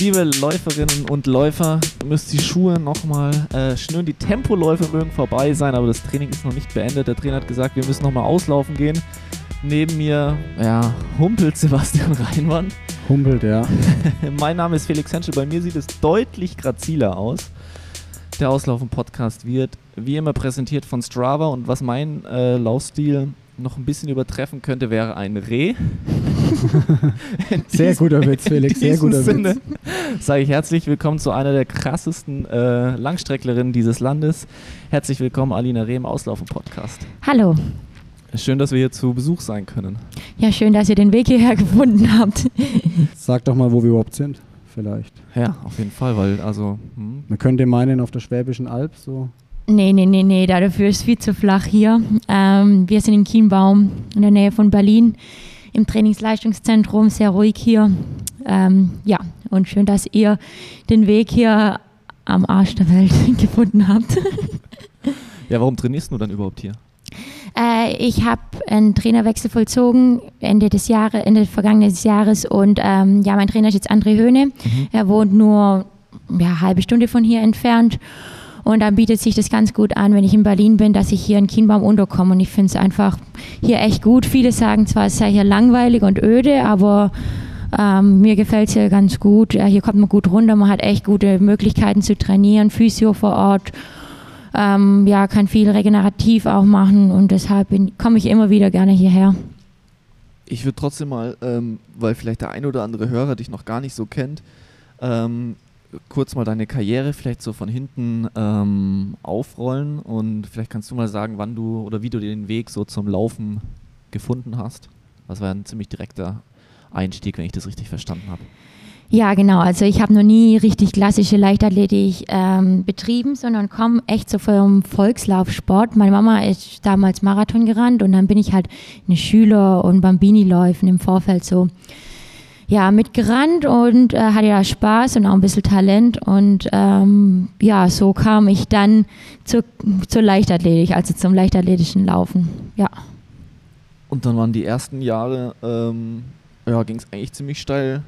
liebe Läuferinnen und Läufer, müsst die Schuhe nochmal äh, schnüren. Die Tempoläufe mögen vorbei sein, aber das Training ist noch nicht beendet. Der Trainer hat gesagt, wir müssen nochmal auslaufen gehen. Neben mir, ja, humpelt Sebastian Reinmann. Humpelt, ja. mein Name ist Felix Henschel. Bei mir sieht es deutlich graziler aus. Der Auslaufen-Podcast wird wie immer präsentiert von Strava und was mein äh, Laufstil noch ein bisschen übertreffen könnte, wäre ein Reh. Sehr guter Witz, Felix, sehr guter Sinne Witz. Sage ich herzlich willkommen zu einer der krassesten äh, Langstrecklerinnen dieses Landes. Herzlich willkommen, Alina Reh im Auslaufen-Podcast. Hallo. Schön, dass wir hier zu Besuch sein können. Ja, schön, dass ihr den Weg hierher gefunden habt. Sag doch mal, wo wir überhaupt sind, vielleicht. Ja, auf jeden Fall, weil also. Hm. Man könnte meinen, auf der Schwäbischen Alb so. Nee, nee, nee, nee, dafür ist viel zu flach hier. Ähm, wir sind in Kienbaum, in der Nähe von Berlin, im Trainingsleistungszentrum, sehr ruhig hier. Ähm, ja, und schön, dass ihr den Weg hier am Arsch der Welt gefunden habt. ja, warum trainierst du dann überhaupt hier? Äh, ich habe einen Trainerwechsel vollzogen Ende des Jahres, Ende des vergangenen Jahres und ähm, ja, mein Trainer ist jetzt André Höhne. Mhm. Er wohnt nur ja, eine halbe Stunde von hier entfernt. Und dann bietet sich das ganz gut an, wenn ich in Berlin bin, dass ich hier in Kienbaum unterkomme. Und ich finde es einfach hier echt gut. Viele sagen zwar, es sei hier langweilig und öde, aber ähm, mir gefällt es hier ganz gut. Ja, hier kommt man gut runter, man hat echt gute Möglichkeiten zu trainieren, Physio vor Ort ähm, ja, kann viel regenerativ auch machen und deshalb komme ich immer wieder gerne hierher. Ich würde trotzdem mal, ähm, weil vielleicht der ein oder andere Hörer dich noch gar nicht so kennt, ähm, kurz mal deine Karriere vielleicht so von hinten ähm, aufrollen und vielleicht kannst du mal sagen, wann du oder wie du den Weg so zum Laufen gefunden hast. Das war ein ziemlich direkter Einstieg, wenn ich das richtig verstanden habe. Ja, genau. Also ich habe noch nie richtig klassische Leichtathletik ähm, betrieben, sondern komme echt so vom Volkslaufsport. Meine Mama ist damals Marathon gerannt und dann bin ich halt eine Schüler- und Bambini-Läufen im Vorfeld so ja, mitgerannt und äh, hatte da Spaß und auch ein bisschen Talent. Und ähm, ja, so kam ich dann zur, zur Leichtathletik, also zum leichtathletischen Laufen. Ja. Und dann waren die ersten Jahre, ähm, ja, ging es eigentlich ziemlich steil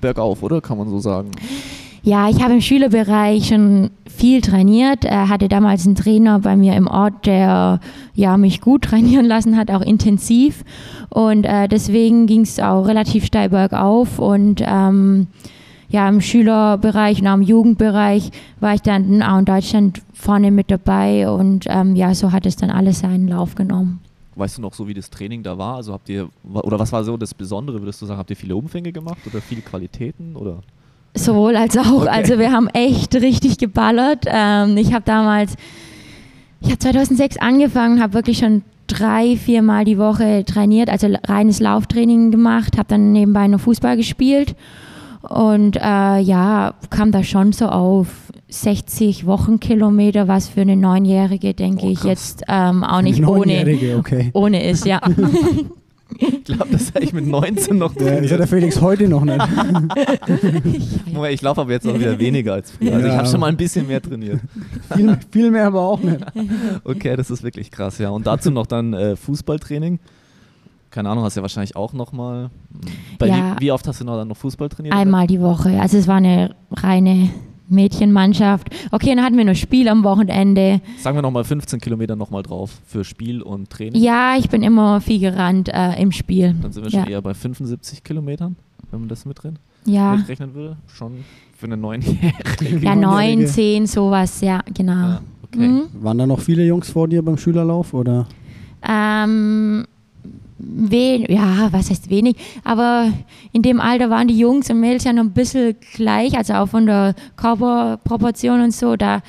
bergauf, oder? Kann man so sagen. Ja, ich habe im Schülerbereich schon viel trainiert. Er hatte damals einen Trainer bei mir im Ort, der ja, mich gut trainieren lassen hat, auch intensiv. Und äh, deswegen ging es auch relativ steil bergauf. Und ähm, ja, im Schülerbereich und auch im Jugendbereich war ich dann auch in Deutschland vorne mit dabei. Und ähm, ja, so hat es dann alles seinen Lauf genommen. Weißt du noch so, wie das Training da war? Also habt ihr, oder was war so das Besondere, würdest du sagen? Habt ihr viele Umfänge gemacht oder viele Qualitäten oder? Sowohl als auch. Okay. Also wir haben echt richtig geballert. Ähm, ich habe damals, ich habe 2006 angefangen, habe wirklich schon drei, vier Mal die Woche trainiert, also reines Lauftraining gemacht, habe dann nebenbei noch Fußball gespielt und äh, ja, kam da schon so auf 60 Wochenkilometer, was für eine Neunjährige, denke oh, ich, jetzt ähm, auch nicht ohne, okay. ohne ist, ja. Ich glaube, das habe ich mit 19 noch trainiert. Das hat der Felix heute noch nicht. Moment, ich laufe aber jetzt auch wieder weniger als früher. Also ja. ich habe schon mal ein bisschen mehr trainiert. Viel, viel, mehr aber auch nicht. Okay, das ist wirklich krass, ja. Und dazu noch dann äh, Fußballtraining. Keine Ahnung, hast du ja wahrscheinlich auch noch mal. Ja. Wie, wie, oft hast du noch dann noch Fußball trainiert? Einmal die Woche. Also es war eine reine Mädchenmannschaft. Okay, dann hatten wir noch Spiel am Wochenende. Sagen wir nochmal 15 Kilometer nochmal drauf für Spiel und Training. Ja, ich bin immer viel gerannt äh, im Spiel. Dann sind wir schon eher bei 75 Kilometern, wenn man das mitrechnen ja. würde. Schon für eine neunjährige. Ja, neun, zehn, sowas, ja, genau. Ja, okay. Mhm. Waren da noch viele Jungs vor dir beim Schülerlauf oder? Ähm, wenig, ja, was heißt wenig, aber in dem Alter waren die Jungs und Mädels ja noch ein bisschen gleich, also auch von der Körperproportion und so, da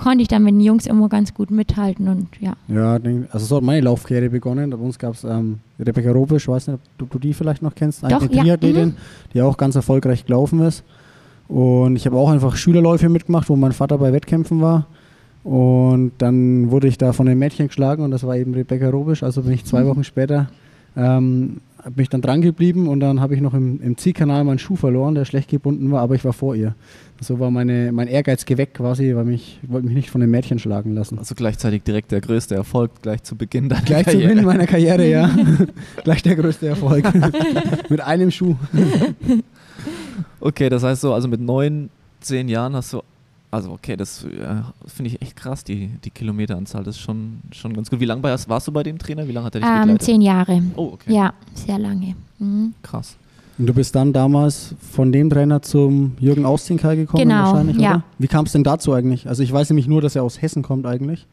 konnte ich dann mit den Jungs immer ganz gut mithalten und ja. Ja, also so hat meine Laufkarriere begonnen. Bei uns gab es ähm, Rebecca Robisch, ich weiß nicht, ob du die vielleicht noch kennst, eine Doch, Triathletin, ja. mhm. die auch ganz erfolgreich gelaufen ist. Und ich habe auch einfach Schülerläufe mitgemacht, wo mein Vater bei Wettkämpfen war. Und dann wurde ich da von einem Mädchen geschlagen und das war eben Rebecca Robisch. Also bin ich zwei mhm. Wochen später ähm, habe mich dann dran geblieben und dann habe ich noch im, im Ziehkanal meinen Schuh verloren, der schlecht gebunden war, aber ich war vor ihr. So war meine, mein Ehrgeiz geweckt quasi, weil mich, ich wollte mich nicht von den Mädchen schlagen lassen. Also gleichzeitig direkt der größte Erfolg, gleich zu Beginn deiner gleich Karriere. Gleich zu Beginn meiner Karriere, ja. gleich der größte Erfolg. Mit einem Schuh. Okay, das heißt so, also mit neun, zehn Jahren hast du, also okay, das äh, finde ich echt krass, die, die Kilometeranzahl, das ist schon, schon ganz gut. Wie lange warst, warst du bei dem Trainer? Wie lange hat er dich Ähm, begleitet? zehn Jahre. Oh, okay. Ja, sehr lange. Mhm. Krass. Und du bist dann damals von dem Trainer zum Jürgen Austinkai gekommen Genau, wahrscheinlich, ja. oder? Wie kam es denn dazu eigentlich? Also ich weiß nämlich nur, dass er aus Hessen kommt eigentlich.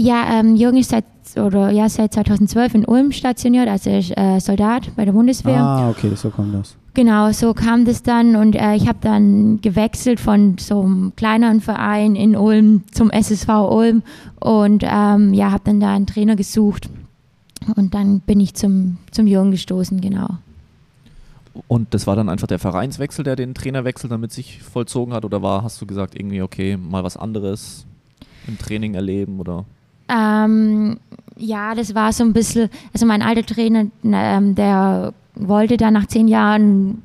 Ja, ähm, Jürgen ist seit, oder, ja, seit 2012 in Ulm stationiert, also er ist äh, Soldat bei der Bundeswehr. Ah, okay, so kommt das. Genau, so kam das dann und äh, ich habe dann gewechselt von so einem kleineren Verein in Ulm zum SSV Ulm und ähm, ja, habe dann da einen Trainer gesucht und dann bin ich zum, zum Jürgen gestoßen, genau. Und das war dann einfach der Vereinswechsel, der den Trainerwechsel damit sich vollzogen hat? Oder war, hast du gesagt, irgendwie, okay, mal was anderes im Training erleben oder? Ähm, ja, das war so ein bisschen, also mein alter Trainer, ähm, der wollte dann nach zehn Jahren,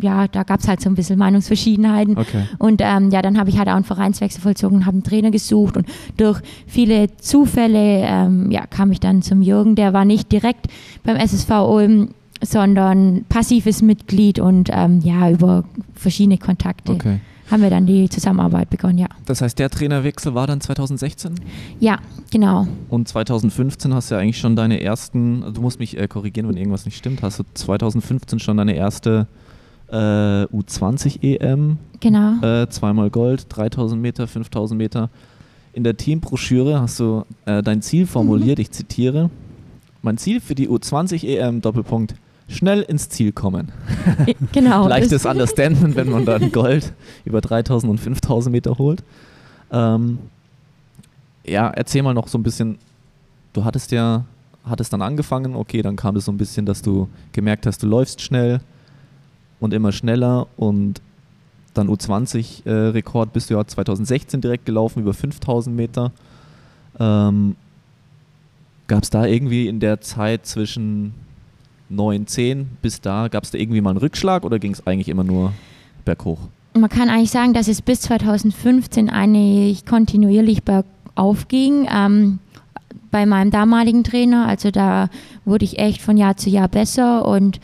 ja, da gab es halt so ein bisschen Meinungsverschiedenheiten. Okay. Und ähm, ja, dann habe ich halt auch einen Vereinswechsel vollzogen und habe einen Trainer gesucht. Und durch viele Zufälle ähm, ja, kam ich dann zum Jürgen. Der war nicht direkt beim SSV Ulm, sondern passives Mitglied und ähm, ja, über verschiedene Kontakte Okay. Haben wir dann die Zusammenarbeit begonnen, ja. Das heißt, der Trainerwechsel war dann 2016 Ja, genau. und 2015 hast du ja eigentlich schon deine ersten, also du musst mich äh, korrigieren, wenn irgendwas nicht stimmt, hast du 2015 schon deine erste äh, U20 EM, Genau. äh, zweimal Gold, 3000 Meter, 5000 Meter. In der Teambroschüre hast du äh, dein Ziel formuliert, ich zitiere, mein Ziel für die U20 EM, Doppelpunkt, schnell ins Ziel kommen. genau. Leichtes Understatement, wenn man dann Gold über 3000 und 5000 Meter holt. Ähm, ja, erzähl mal noch so ein bisschen. Du hattest ja, hattest dann angefangen, okay, dann kam es so ein bisschen, dass du gemerkt hast, du läufst schnell und immer schneller und dann U20-Rekord bist du ja 2016 direkt gelaufen, über 5000 Meter. Ähm, Gab es da irgendwie in der Zeit zwischen 9, 10 bis da, gab es da irgendwie mal einen Rückschlag oder ging es eigentlich immer nur berghoch? Man kann eigentlich sagen, dass es bis 2015 eigentlich kontinuierlich bergauf ging. Ähm, bei meinem damaligen Trainer, also da wurde ich echt von Jahr zu Jahr besser und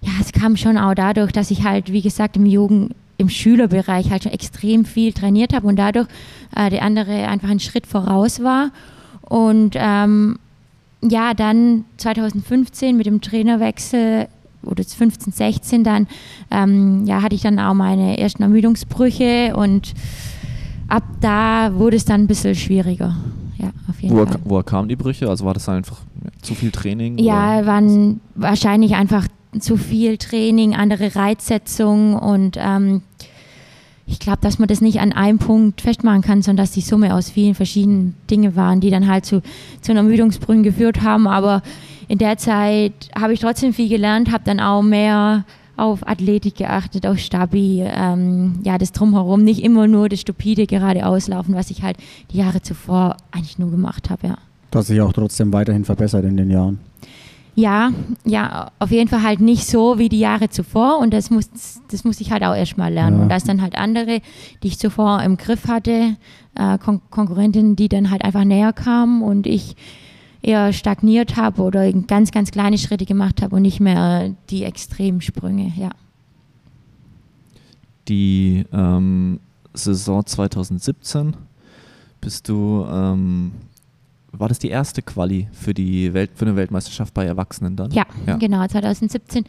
ja, es kam schon auch dadurch, dass ich halt, wie gesagt, im Jugend, im Schülerbereich halt schon extrem viel trainiert habe und dadurch äh, der andere einfach einen Schritt voraus war. Und ähm, ja, dann 2015 mit dem Trainerwechsel oder 15, 16 dann, ähm, ja, hatte ich dann auch meine ersten Ermüdungsbrüche und ab da wurde es dann ein bisschen schwieriger. Ja, auf jeden Woher, Fall. woher kamen die Brüche? Also war das einfach zu viel Training? Ja, oder? waren wahrscheinlich einfach zu viel Training, andere Reizsetzung und ähm, ich glaube, dass man das nicht an einem Punkt festmachen kann, sondern dass die Summe aus vielen verschiedenen Dingen waren, die dann halt zu, zu einer Ermüdungsbrüchen geführt haben. Aber in der Zeit habe ich trotzdem viel gelernt, habe dann auch mehr auf Athletik geachtet, auf Stabi, ähm, ja, das Drumherum, nicht immer nur das stupide geradeauslaufen, was ich halt die Jahre zuvor eigentlich nur gemacht habe, ja. Du hast dich auch trotzdem weiterhin verbessert in den Jahren. Ja, ja, auf jeden Fall halt nicht so wie die Jahre zuvor und das muss, das muss ich halt auch erstmal lernen. Ja. Und da ist dann halt andere, die ich zuvor im Griff hatte, äh, Kon Konkurrentinnen, die dann halt einfach näher kamen und ich eher stagniert habe oder ganz, ganz kleine Schritte gemacht habe und nicht mehr die Extremsprünge, ja. Die ähm, Saison 2017 bist du, ähm, war das die erste Quali für die Welt, für eine Weltmeisterschaft bei Erwachsenen dann? Ja, Ja. genau. 2017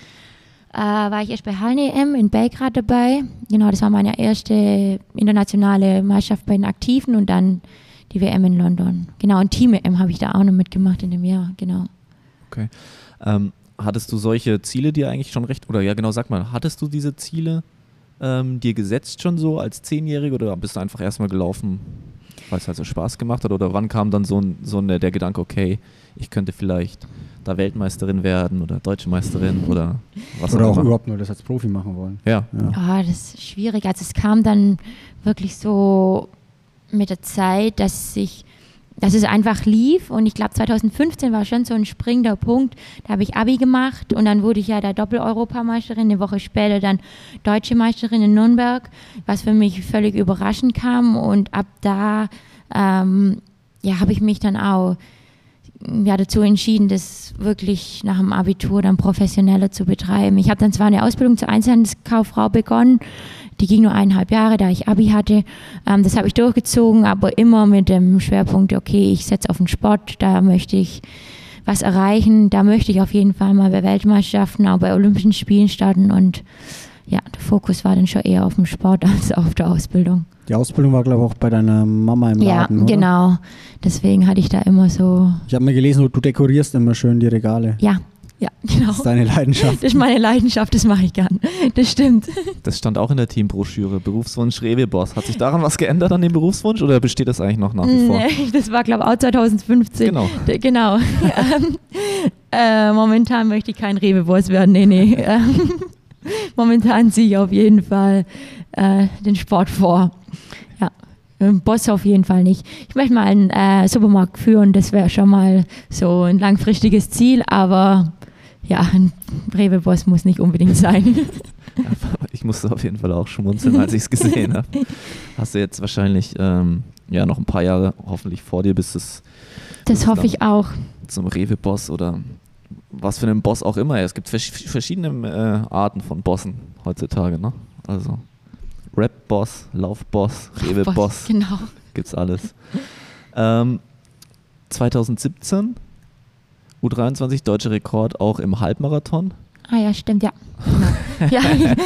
äh, war ich erst bei Hallen EM in Belgrad dabei. Genau, das war meine erste internationale Meisterschaft bei den Aktiven und dann die WM in London. Genau, und Team EM habe ich da auch noch mitgemacht in dem Jahr, genau. Ähm, hattest du solche Ziele dir eigentlich schon recht, oder ja genau, sag mal, hattest du diese Ziele ähm, dir gesetzt schon so als Zehnjährige oder bist du einfach erstmal gelaufen, weil es halt so Spaß gemacht hat? Oder wann kam dann so, ein, so eine, der Gedanke, okay, ich könnte vielleicht da Weltmeisterin werden oder Deutsche Meisterin oder was Oder auch auch immer? überhaupt nur das als Profi machen wollen. Ja, Ja. Ah, das ist schwierig. Also es kam dann wirklich so mit der Zeit, dass ich, dass es einfach lief und ich glaube 2015 war schon so ein springender Punkt. Da habe ich Abi gemacht und dann wurde ich ja da Doppel-Europameisterin, eine Woche später dann Deutsche Meisterin in Nürnberg, was für mich völlig überraschend kam und ab da ähm, ja, habe ich mich dann auch ja, dazu entschieden, das wirklich nach dem Abitur dann professioneller zu betreiben. Ich habe dann zwar eine Ausbildung zur Einzelhandelskauffrau begonnen, die ging nur eineinhalb Jahre, da ich Abi hatte. Ähm, das habe ich durchgezogen, aber immer mit dem Schwerpunkt, okay, ich setze auf den Sport, da möchte ich was erreichen, da möchte ich auf jeden Fall mal bei Weltmeisterschaften, auch bei Olympischen Spielen starten und ja, der Fokus war dann schon eher auf dem Sport als auf der Ausbildung. Die Ausbildung war, glaube ich, auch bei deiner Mama im Ja, Laden, oder? genau. Deswegen hatte ich da immer so, Ich habe mal gelesen, du dekorierst immer schön die Regale. ja, ja, genau. Das ist deine Leidenschaft. Das ist meine Leidenschaft, das mache ich gern. Das stimmt. Das stand auch in der Teambroschüre. Berufswunsch Rewe-Boss. Hat sich daran was geändert an dem Berufswunsch oder besteht das eigentlich noch nach wie vor? Nee, das war, glaube ich, auch 2015. Genau. D- Genau. Ähm, äh, momentan möchte ich kein Rewe-Boss werden. Nee, nee. Ähm, momentan ziehe ich auf jeden Fall äh, den Sport vor. Ja. Ein Boss auf jeden Fall nicht. Ich möchte mal einen äh, Supermarkt führen, das wäre schon mal so ein langfristiges Ziel, aber ja, ein Rewe-Boss muss nicht unbedingt sein. Ich musste auf jeden Fall auch schmunzeln, als ich es gesehen habe. Hast du jetzt wahrscheinlich ähm, ja, noch ein paar Jahre hoffentlich vor dir, bis es Das hoffe ich auch. zum Rewe-Boss oder was für einen Boss auch immer. Es gibt vers verschiedene äh, Arten von Bossen heutzutage. Ne? Also Rap-Boss, Lauf-Boss, Rewe-Boss, Genau. gibt's alles. Ähm, 2017 U23 deutscher Rekord auch im Halbmarathon. Ah ja, stimmt, ja. Genau. ja,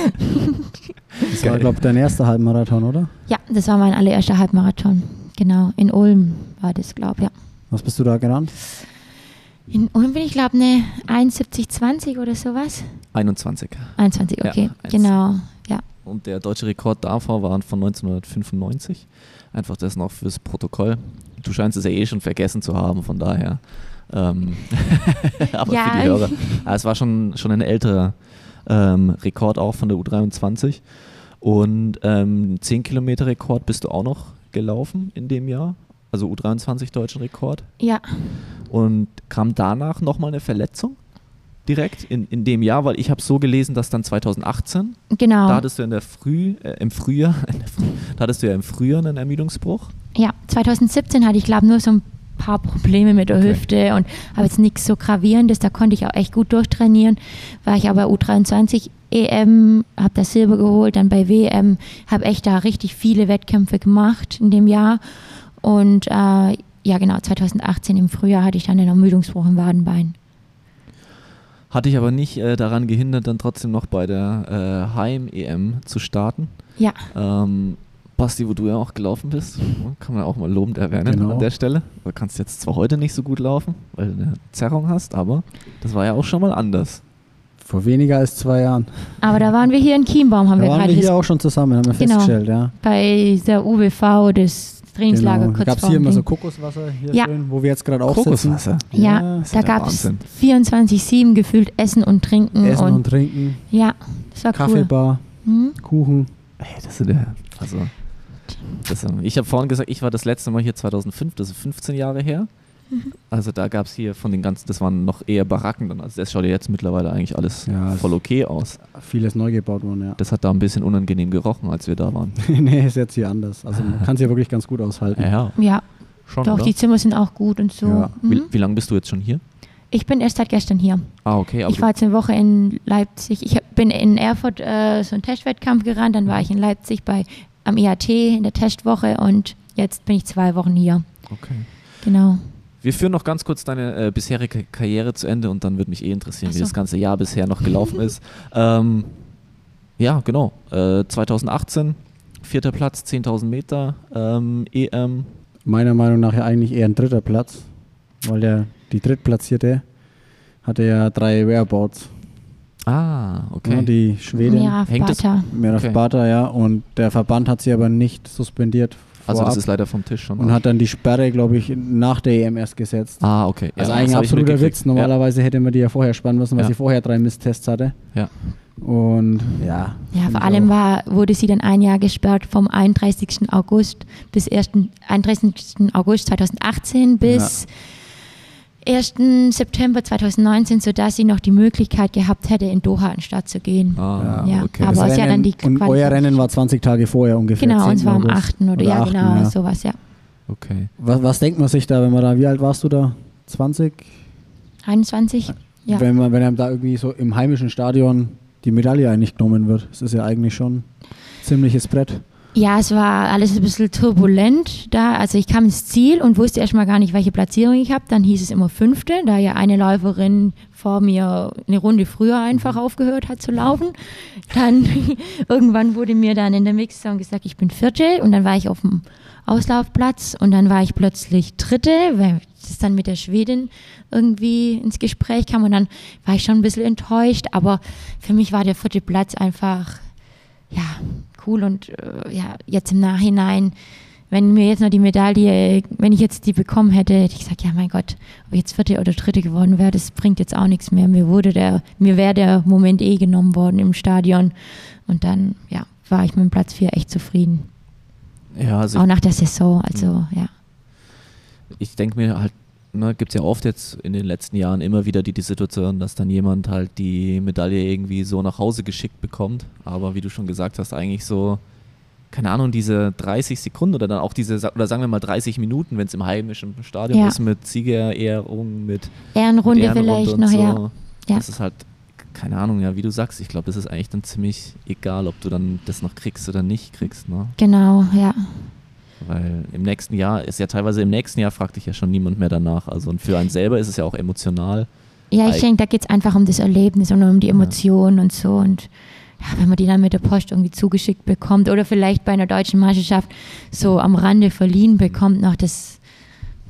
Das war, glaube ich, dein erster Halbmarathon, oder? ja, das war mein allererster Halbmarathon. Genau, in Ulm war das, glaube ich, ja. Was bist du da gerannt? In Ulm bin ich, glaube ich, eine 71,20 oder sowas. 21. 21, Ja, okay, eins. genau, ja. Und der deutsche Rekord davor war von 1995. Einfach das noch fürs Protokoll. Du scheinst es ja eh schon vergessen zu haben, von daher. Ähm, aber Ja. für die Hörer. Aber es war schon, schon ein älterer ähm, Rekord auch von der U23. Und ähm, 10 Kilometer Rekord bist du auch noch gelaufen in dem Jahr. Also U23 deutschen Rekord. Ja, Und kam danach nochmal eine Verletzung? Direkt in, in dem Jahr, weil ich habe so gelesen, dass dann 2018 genau. da hattest du in der Früh, äh, im Frühjahr, der Früh, da hattest du ja im Frühjahr einen Ermüdungsbruch. Ja, 2017 hatte ich, glaube nur so ein paar Probleme mit der Okay. Hüfte und habe jetzt nichts so gravierendes. Da konnte ich auch echt gut durchtrainieren. War ich aber U23 EM, habe das Silber geholt, dann bei WM, habe echt da richtig viele Wettkämpfe gemacht in dem Jahr. Und äh, ja, genau, 2018 im Frühjahr hatte ich dann einen Ermüdungsbruch im Wadenbein. Hatte ich aber nicht äh, daran gehindert, dann trotzdem noch bei der äh, Heim-EM zu starten. Ja, Ähm, Basti, wo du ja auch gelaufen bist, kann man auch mal lobend erwähnen Genau. an der Stelle. Du kannst jetzt zwar heute nicht so gut laufen, weil du eine Zerrung hast, aber das war ja auch schon mal anders. Vor weniger als zwei Jahren. aber da waren wir hier in Chiembaum, haben Da wir waren gerade wir hier auch schon zusammen, haben wir Genau. festgestellt, ja. bei der UWV, das Trainingslager Genau. kurz Gab es hier immer so. Kokoswasser hier Ja. schön, wo wir jetzt gerade auch sitzen. Kokoswasser. Ja, ist ja da der gab es Wahnsinn. 24-7 gefühlt Essen und Trinken. Essen und, und trinken, ja, das war Kaffeebar, cool. Hm? Kuchen. Hey, das sind ja, also, das, ähm, ich habe vorhin gesagt, ich war das letzte Mal hier 2005, das ist 15 Jahre her. Mhm. Also da gab es hier von den ganzen, das waren noch eher Baracken dann. Also das schaut ja jetzt mittlerweile eigentlich alles Ja, voll okay aus. Vieles neu gebaut worden, ja. Das hat da ein bisschen unangenehm gerochen, als wir da waren. nee, ist jetzt hier anders. Also man kann es ja wirklich ganz gut aushalten. Ja, Ja, schon. doch, oder? die Zimmer sind auch gut und so. Ja. Wie, Mhm. wie lange bist du jetzt schon hier? Ich bin erst seit gestern hier. Ah, okay. Aber Ich war jetzt eine Woche in Leipzig. Ich hab- bin in Erfurt äh, so einen Testwettkampf gerannt, dann war ich in Leipzig bei, am IAT in der Testwoche und jetzt bin ich zwei Wochen hier. okay. Genau. Wir führen noch ganz kurz deine äh, bisherige Karriere zu Ende und dann würde mich eh interessieren, Ach wie so. das ganze Jahr bisher noch gelaufen ist. Ähm, ja, genau. Äh, 2018, vierter Platz, 10.000 Meter, ähm, EM. Meiner Meinung nach ja eigentlich eher ein dritter Platz, weil der, die Drittplatzierte hatte ja drei Whereabouts. Ah, okay. Ja, die Schwedin, Mira Hängt das- Bata. Miraf Okay. Bata, ja, und der Verband hat sie aber nicht suspendiert. also das ist leider vom Tisch schon. und hat dann die Sperre, glaube ich, nach der EM erst gesetzt. ah, okay. also Ja, eigentlich absoluter. Witz. Normalerweise hätte man die ja vorher spannen müssen, weil Ja. sie vorher drei Misstests hatte. Ja. Und ja. Ja, vor allem war, wurde sie dann ein Jahr gesperrt vom 31. August bis 1. 31. August 2018 bis 1. September 2019, sodass sie noch die Möglichkeit gehabt hätte, in Doha an den Start zu gehen. Ah, Ja, okay. aber Das es ist ja dann die und euer Rennen war 20 Tage vorher ungefähr. Genau, und 10. zwar am August 8. oder, ja, 8., genau, ja. sowas, ja. okay. Was, was denkt man sich da, wenn man da, wie alt warst du da? 20. 21? Ja. Wenn, man, wenn einem da irgendwie so im heimischen Stadion die Medaille eigentlich genommen wird. Das ist ja eigentlich schon ein ziemliches Brett. Ja, es war alles ein bisschen turbulent da. Also ich kam ins Ziel und wusste erstmal gar nicht, welche Platzierung ich habe. Dann hieß es immer fünfte, da ja eine Läuferin vor mir eine Runde früher einfach aufgehört hat zu laufen. Dann irgendwann wurde mir dann in der Mixzone gesagt, ich bin vierte und dann war ich auf dem Auslaufplatz und dann war ich plötzlich dritte, weil das dann mit der Schwedin irgendwie ins Gespräch kam und dann war ich schon ein bisschen enttäuscht, aber für mich war der vierte Platz einfach, ja, cool und äh, ja, jetzt im Nachhinein, wenn mir jetzt noch die Medaille, wenn ich jetzt die bekommen hätte, hätte ich gesagt, ja mein Gott, ob ich jetzt vierte oder dritte geworden wäre, das bringt jetzt auch nichts mehr. Mir wurde der, mir wäre der Moment eh genommen worden im Stadion und dann, ja, war ich mit dem Platz vier echt zufrieden. Ja, also auch nach der Saison, also ja. Ich denke mir halt, ne, gibt es ja oft jetzt in den letzten Jahren immer wieder die, die Situation, dass dann jemand halt die Medaille irgendwie so nach Hause geschickt bekommt. Aber wie du schon gesagt hast, eigentlich so, keine Ahnung, diese 30 Sekunden oder dann auch diese, oder sagen wir mal 30 Minuten, wenn es im heimischen Stadion Ja. ist, mit Siegerehrung, mit Ehrenrunde, mit Ehrenrunde vielleicht noch, so. ja. Ja. Das ist halt, keine Ahnung, ja, wie du sagst, ich glaube, es ist eigentlich dann ziemlich egal, ob du dann das noch kriegst oder nicht kriegst, ne? Genau, ja. Weil im nächsten Jahr ist ja teilweise im nächsten Jahr fragt dich ja schon niemand mehr danach. Also und für einen selber ist es ja auch emotional. Ja, ich denke, da geht es einfach um das Erlebnis und um die Emotionen und so. Und ja, wenn man die dann mit der Post irgendwie zugeschickt bekommt oder vielleicht bei einer deutschen Meisterschaft so am Rande verliehen bekommt, noch das,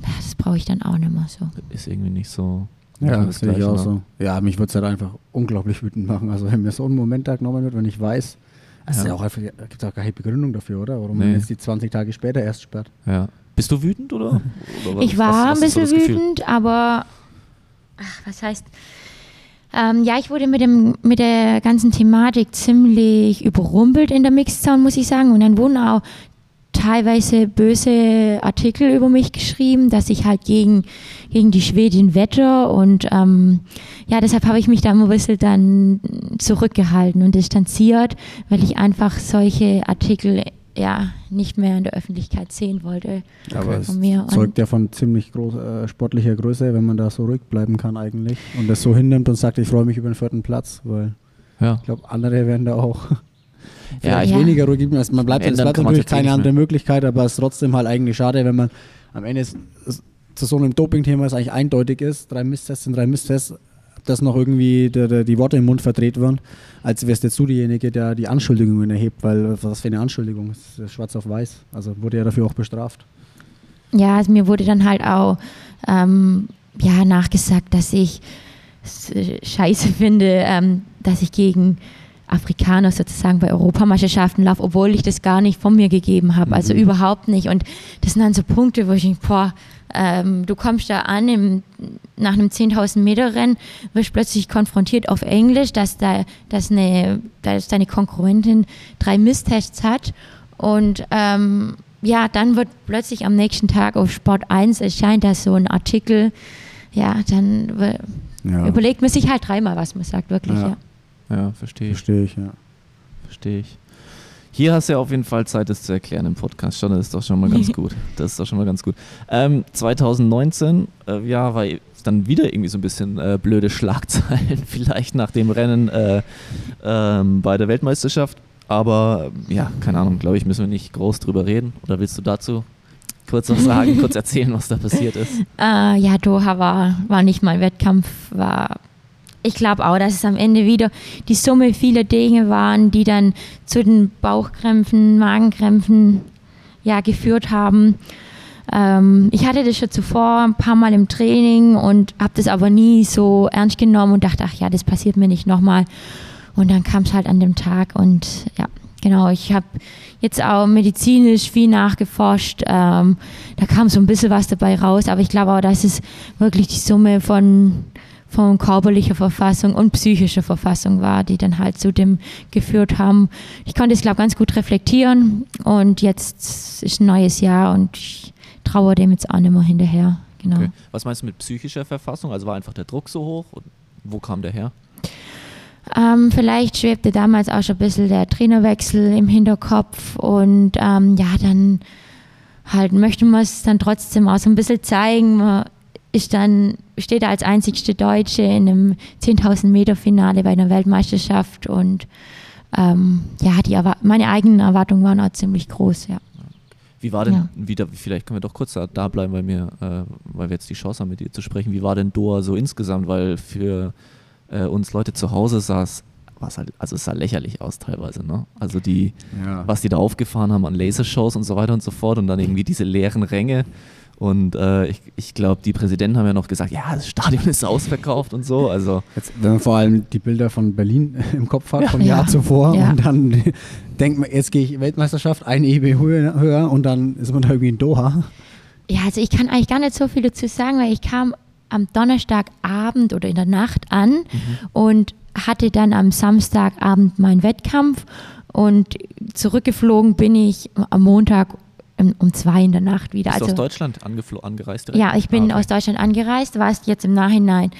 ja, das brauche ich dann auch nicht mehr so. Ist irgendwie nicht so. Ja, nicht das sehe ich auch ne? so. Ja, mich würde es halt einfach unglaublich wütend machen. Also wenn mir so ein Moment da genommen wird, wenn ich weiß, es ist Ja. ja auch einfach, da gibt es auch keine Begründung dafür, oder? Warum Nee. man jetzt die 20 Tage später erst sperrt. Ja. Bist du wütend oder? oder was- Ich war was- ein was so bisschen das Gefühl? wütend, aber ach, was heißt? Ähm, ja, ich wurde mit, dem, mit der ganzen Thematik ziemlich überrumpelt in der Mixzone, muss ich sagen. Und dann wurden auch teilweise böse Artikel über mich geschrieben, dass ich halt gegen, gegen die Schwedin wette. Und ähm, ja, deshalb habe ich mich da immer ein bisschen dann zurückgehalten und distanziert, weil ich einfach solche Artikel ja nicht mehr in der Öffentlichkeit sehen wollte. Aber es von mir. Und- zeugt ja von ziemlich groß, äh, sportlicher Größe, wenn man da so ruhig bleiben kann eigentlich. Und das so hinnimmt und sagt, ich freue mich über den vierten Platz, weil Ja. ich glaube, andere werden da auch Ja, Ja. weniger ruhig bleiben. Also man bleibt, es bleibt natürlich keine nicht andere mehr. Möglichkeit, aber es ist trotzdem halt eigentlich schade, wenn man am Ende zu so einem Doping-Thema, das eigentlich eindeutig ist, drei Misstests sind drei Misstests, dass noch irgendwie der, der, die Worte im Mund verdreht werden, als wärst jetzt du diejenige, der die Anschuldigungen erhebt, weil was für eine Anschuldigung, das ist schwarz auf weiß, also wurde ja dafür auch bestraft. Ja, also mir wurde dann halt auch ähm, ja, nachgesagt, dass ich es scheiße finde, ähm, dass ich gegen Afrikaner sozusagen bei Europameisterschaften laufe, obwohl ich das gar nicht von mir gegeben habe, also Mhm. überhaupt nicht. Und das sind dann so Punkte, wo ich denke, boah, ähm, du kommst da an im, nach einem 10.000 Meter Rennen, wirst plötzlich konfrontiert auf Englisch, dass, da, dass, eine, dass deine Konkurrentin drei Misstests hat und ähm, ja, dann wird plötzlich am nächsten Tag auf Sport 1 erscheint da so ein Artikel, ja, dann Ja, überlegt man sich halt dreimal, was man sagt, wirklich, Ja. ja. Ja, verstehe ich. verstehe ich, ja. Verstehe ich. Hier hast du ja auf jeden Fall Zeit, das zu erklären im Podcast. Schon, das ist doch schon mal ganz gut. Das ist doch schon mal ganz gut. Ähm, 2019, äh, ja, war dann wieder irgendwie so ein bisschen äh, blöde Schlagzeilen, vielleicht nach dem Rennen äh, ähm, bei der Weltmeisterschaft. Aber ähm, ja, keine Ahnung, glaube ich, müssen wir nicht groß drüber reden. Oder willst du dazu kurz was sagen, kurz erzählen, was da passiert ist? Äh, ja, Doha war, war nicht mein Wettkampf, war. Ich glaube auch, dass es am Ende wieder die Summe vieler Dinge waren, die dann zu den Bauchkrämpfen, Magenkrämpfen ja, geführt haben. Ähm, ich hatte das schon zuvor ein paar Mal im Training und habe das aber nie so ernst genommen und dachte, ach ja, das passiert mir nicht nochmal. Und dann kam es halt an dem Tag und ja, genau, ich habe jetzt auch medizinisch viel nachgeforscht. Ähm, da kam so ein bisschen was dabei raus, aber ich glaube auch, dass es wirklich die Summe von, von körperlicher Verfassung und psychischer Verfassung war, die dann halt zu dem geführt haben. Ich konnte es, glaube ich, ganz gut reflektieren und jetzt ist ein neues Jahr und ich traue dem jetzt auch nicht mehr hinterher. Genau. Okay. Was meinst du mit psychischer Verfassung? Also war einfach der Druck so hoch? Und wo kam der her? Ähm, vielleicht schwebte damals auch schon ein bisschen der Trainerwechsel im Hinterkopf und ähm, ja, dann halt möchte man es dann trotzdem auch so ein bisschen zeigen. Man ist dann, steht da als einzigste Deutsche in einem 10.000 Meter Finale bei einer Weltmeisterschaft und ähm, ja, die meine eigenen Erwartungen waren auch ziemlich groß, ja. Wie war denn ja. wieder, vielleicht können wir doch kurz da, da bleiben, weil, mir, äh, weil wir jetzt die Chance haben, mit dir zu sprechen. Wie war denn Doha so insgesamt? Weil für äh, uns Leute zu Hause sah es halt, also es sah lächerlich aus teilweise, ne? Also die, ja. was die da aufgefahren haben an Lasershows und so weiter und so fort und dann irgendwie diese leeren Ränge. Und äh, ich, ich glaube, die Präsidenten haben ja noch gesagt, ja, das Stadion ist ausverkauft und so. Also Jetzt, wenn man vor allem die Bilder von Berlin im Kopf hat, vom ja. Jahr zuvor, ja. und dann denkt man, jetzt gehe ich Weltmeisterschaft, ein EB höher, höher und dann ist man da irgendwie in Doha. Ja, also ich kann eigentlich gar nicht so viel dazu sagen, weil ich kam am Donnerstagabend oder in der Nacht an mhm. und hatte dann am Samstagabend meinen Wettkampf und zurückgeflogen bin ich am Montag um, um zwei in der Nacht wieder. Bist also, du aus Deutschland angereist? Direkt? Ja, ich bin ah, okay. aus Deutschland angereist, was jetzt im Nachhinein,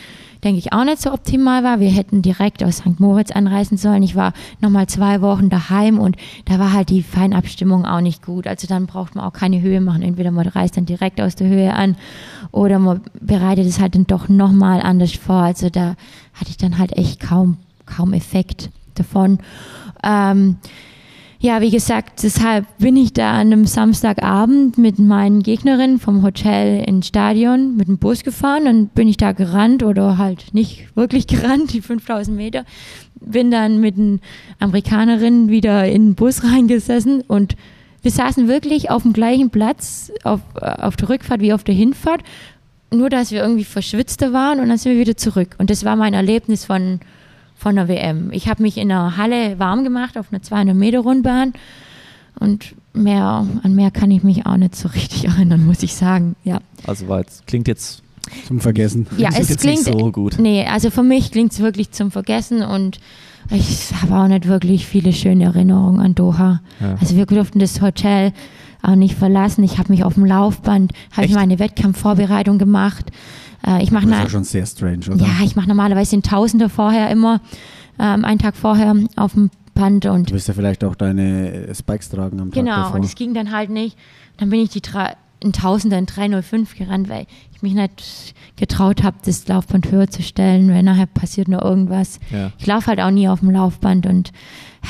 denke ich, auch nicht so optimal war. Wir hätten direkt aus St. Moritz anreisen sollen. Ich war nochmal zwei Wochen daheim und da war halt die Feinabstimmung auch nicht gut. Also dann braucht man auch keine Höhe machen. Entweder man reist dann direkt aus der Höhe an oder man bereitet es halt dann doch nochmal anders vor. Also da hatte ich dann halt echt kaum, kaum Effekt davon. Ähm, ja, wie gesagt, deshalb bin ich da an einem Samstagabend mit meinen Gegnerinnen vom Hotel ins Stadion mit dem Bus gefahren. Dann bin ich da gerannt oder halt nicht wirklich gerannt, die 5000 Meter. Bin dann mit den Amerikanerinnen wieder in den Bus reingesessen und wir saßen wirklich auf dem gleichen Platz auf, auf der Rückfahrt wie auf der Hinfahrt. Nur, dass wir irgendwie verschwitzter waren und dann sind wir wieder zurück. Und das war mein Erlebnis von, von der WM. Ich habe mich in der Halle warm gemacht auf einer 200 Meter Rundbahn und mehr, an mehr kann ich mich auch nicht so richtig erinnern, muss ich sagen. Ja. Also war jetzt, klingt jetzt zum Vergessen. Ja, es klingt so gut. Nee, also für mich klingt es wirklich zum Vergessen und ich habe auch nicht wirklich viele schöne Erinnerungen an Doha. Ja. Also wir durften das Hotel auch nicht verlassen. Ich habe mich auf dem Laufband, habe ich meine Wettkampfvorbereitung gemacht. Äh, ich mache das ist ja schon sehr strange, oder? Ja, ich mache normalerweise den Tausender vorher immer, ähm, einen Tag vorher auf dem Band. Und du wirst ja vielleicht auch deine Spikes tragen am Tag Genau, davor. und es ging dann halt nicht. Dann bin ich die in Tausender in 305 gerannt, weil ich mich nicht getraut habe, das Laufband höher zu stellen, weil nachher passiert noch irgendwas. Ja. Ich laufe halt auch nie auf dem Laufband und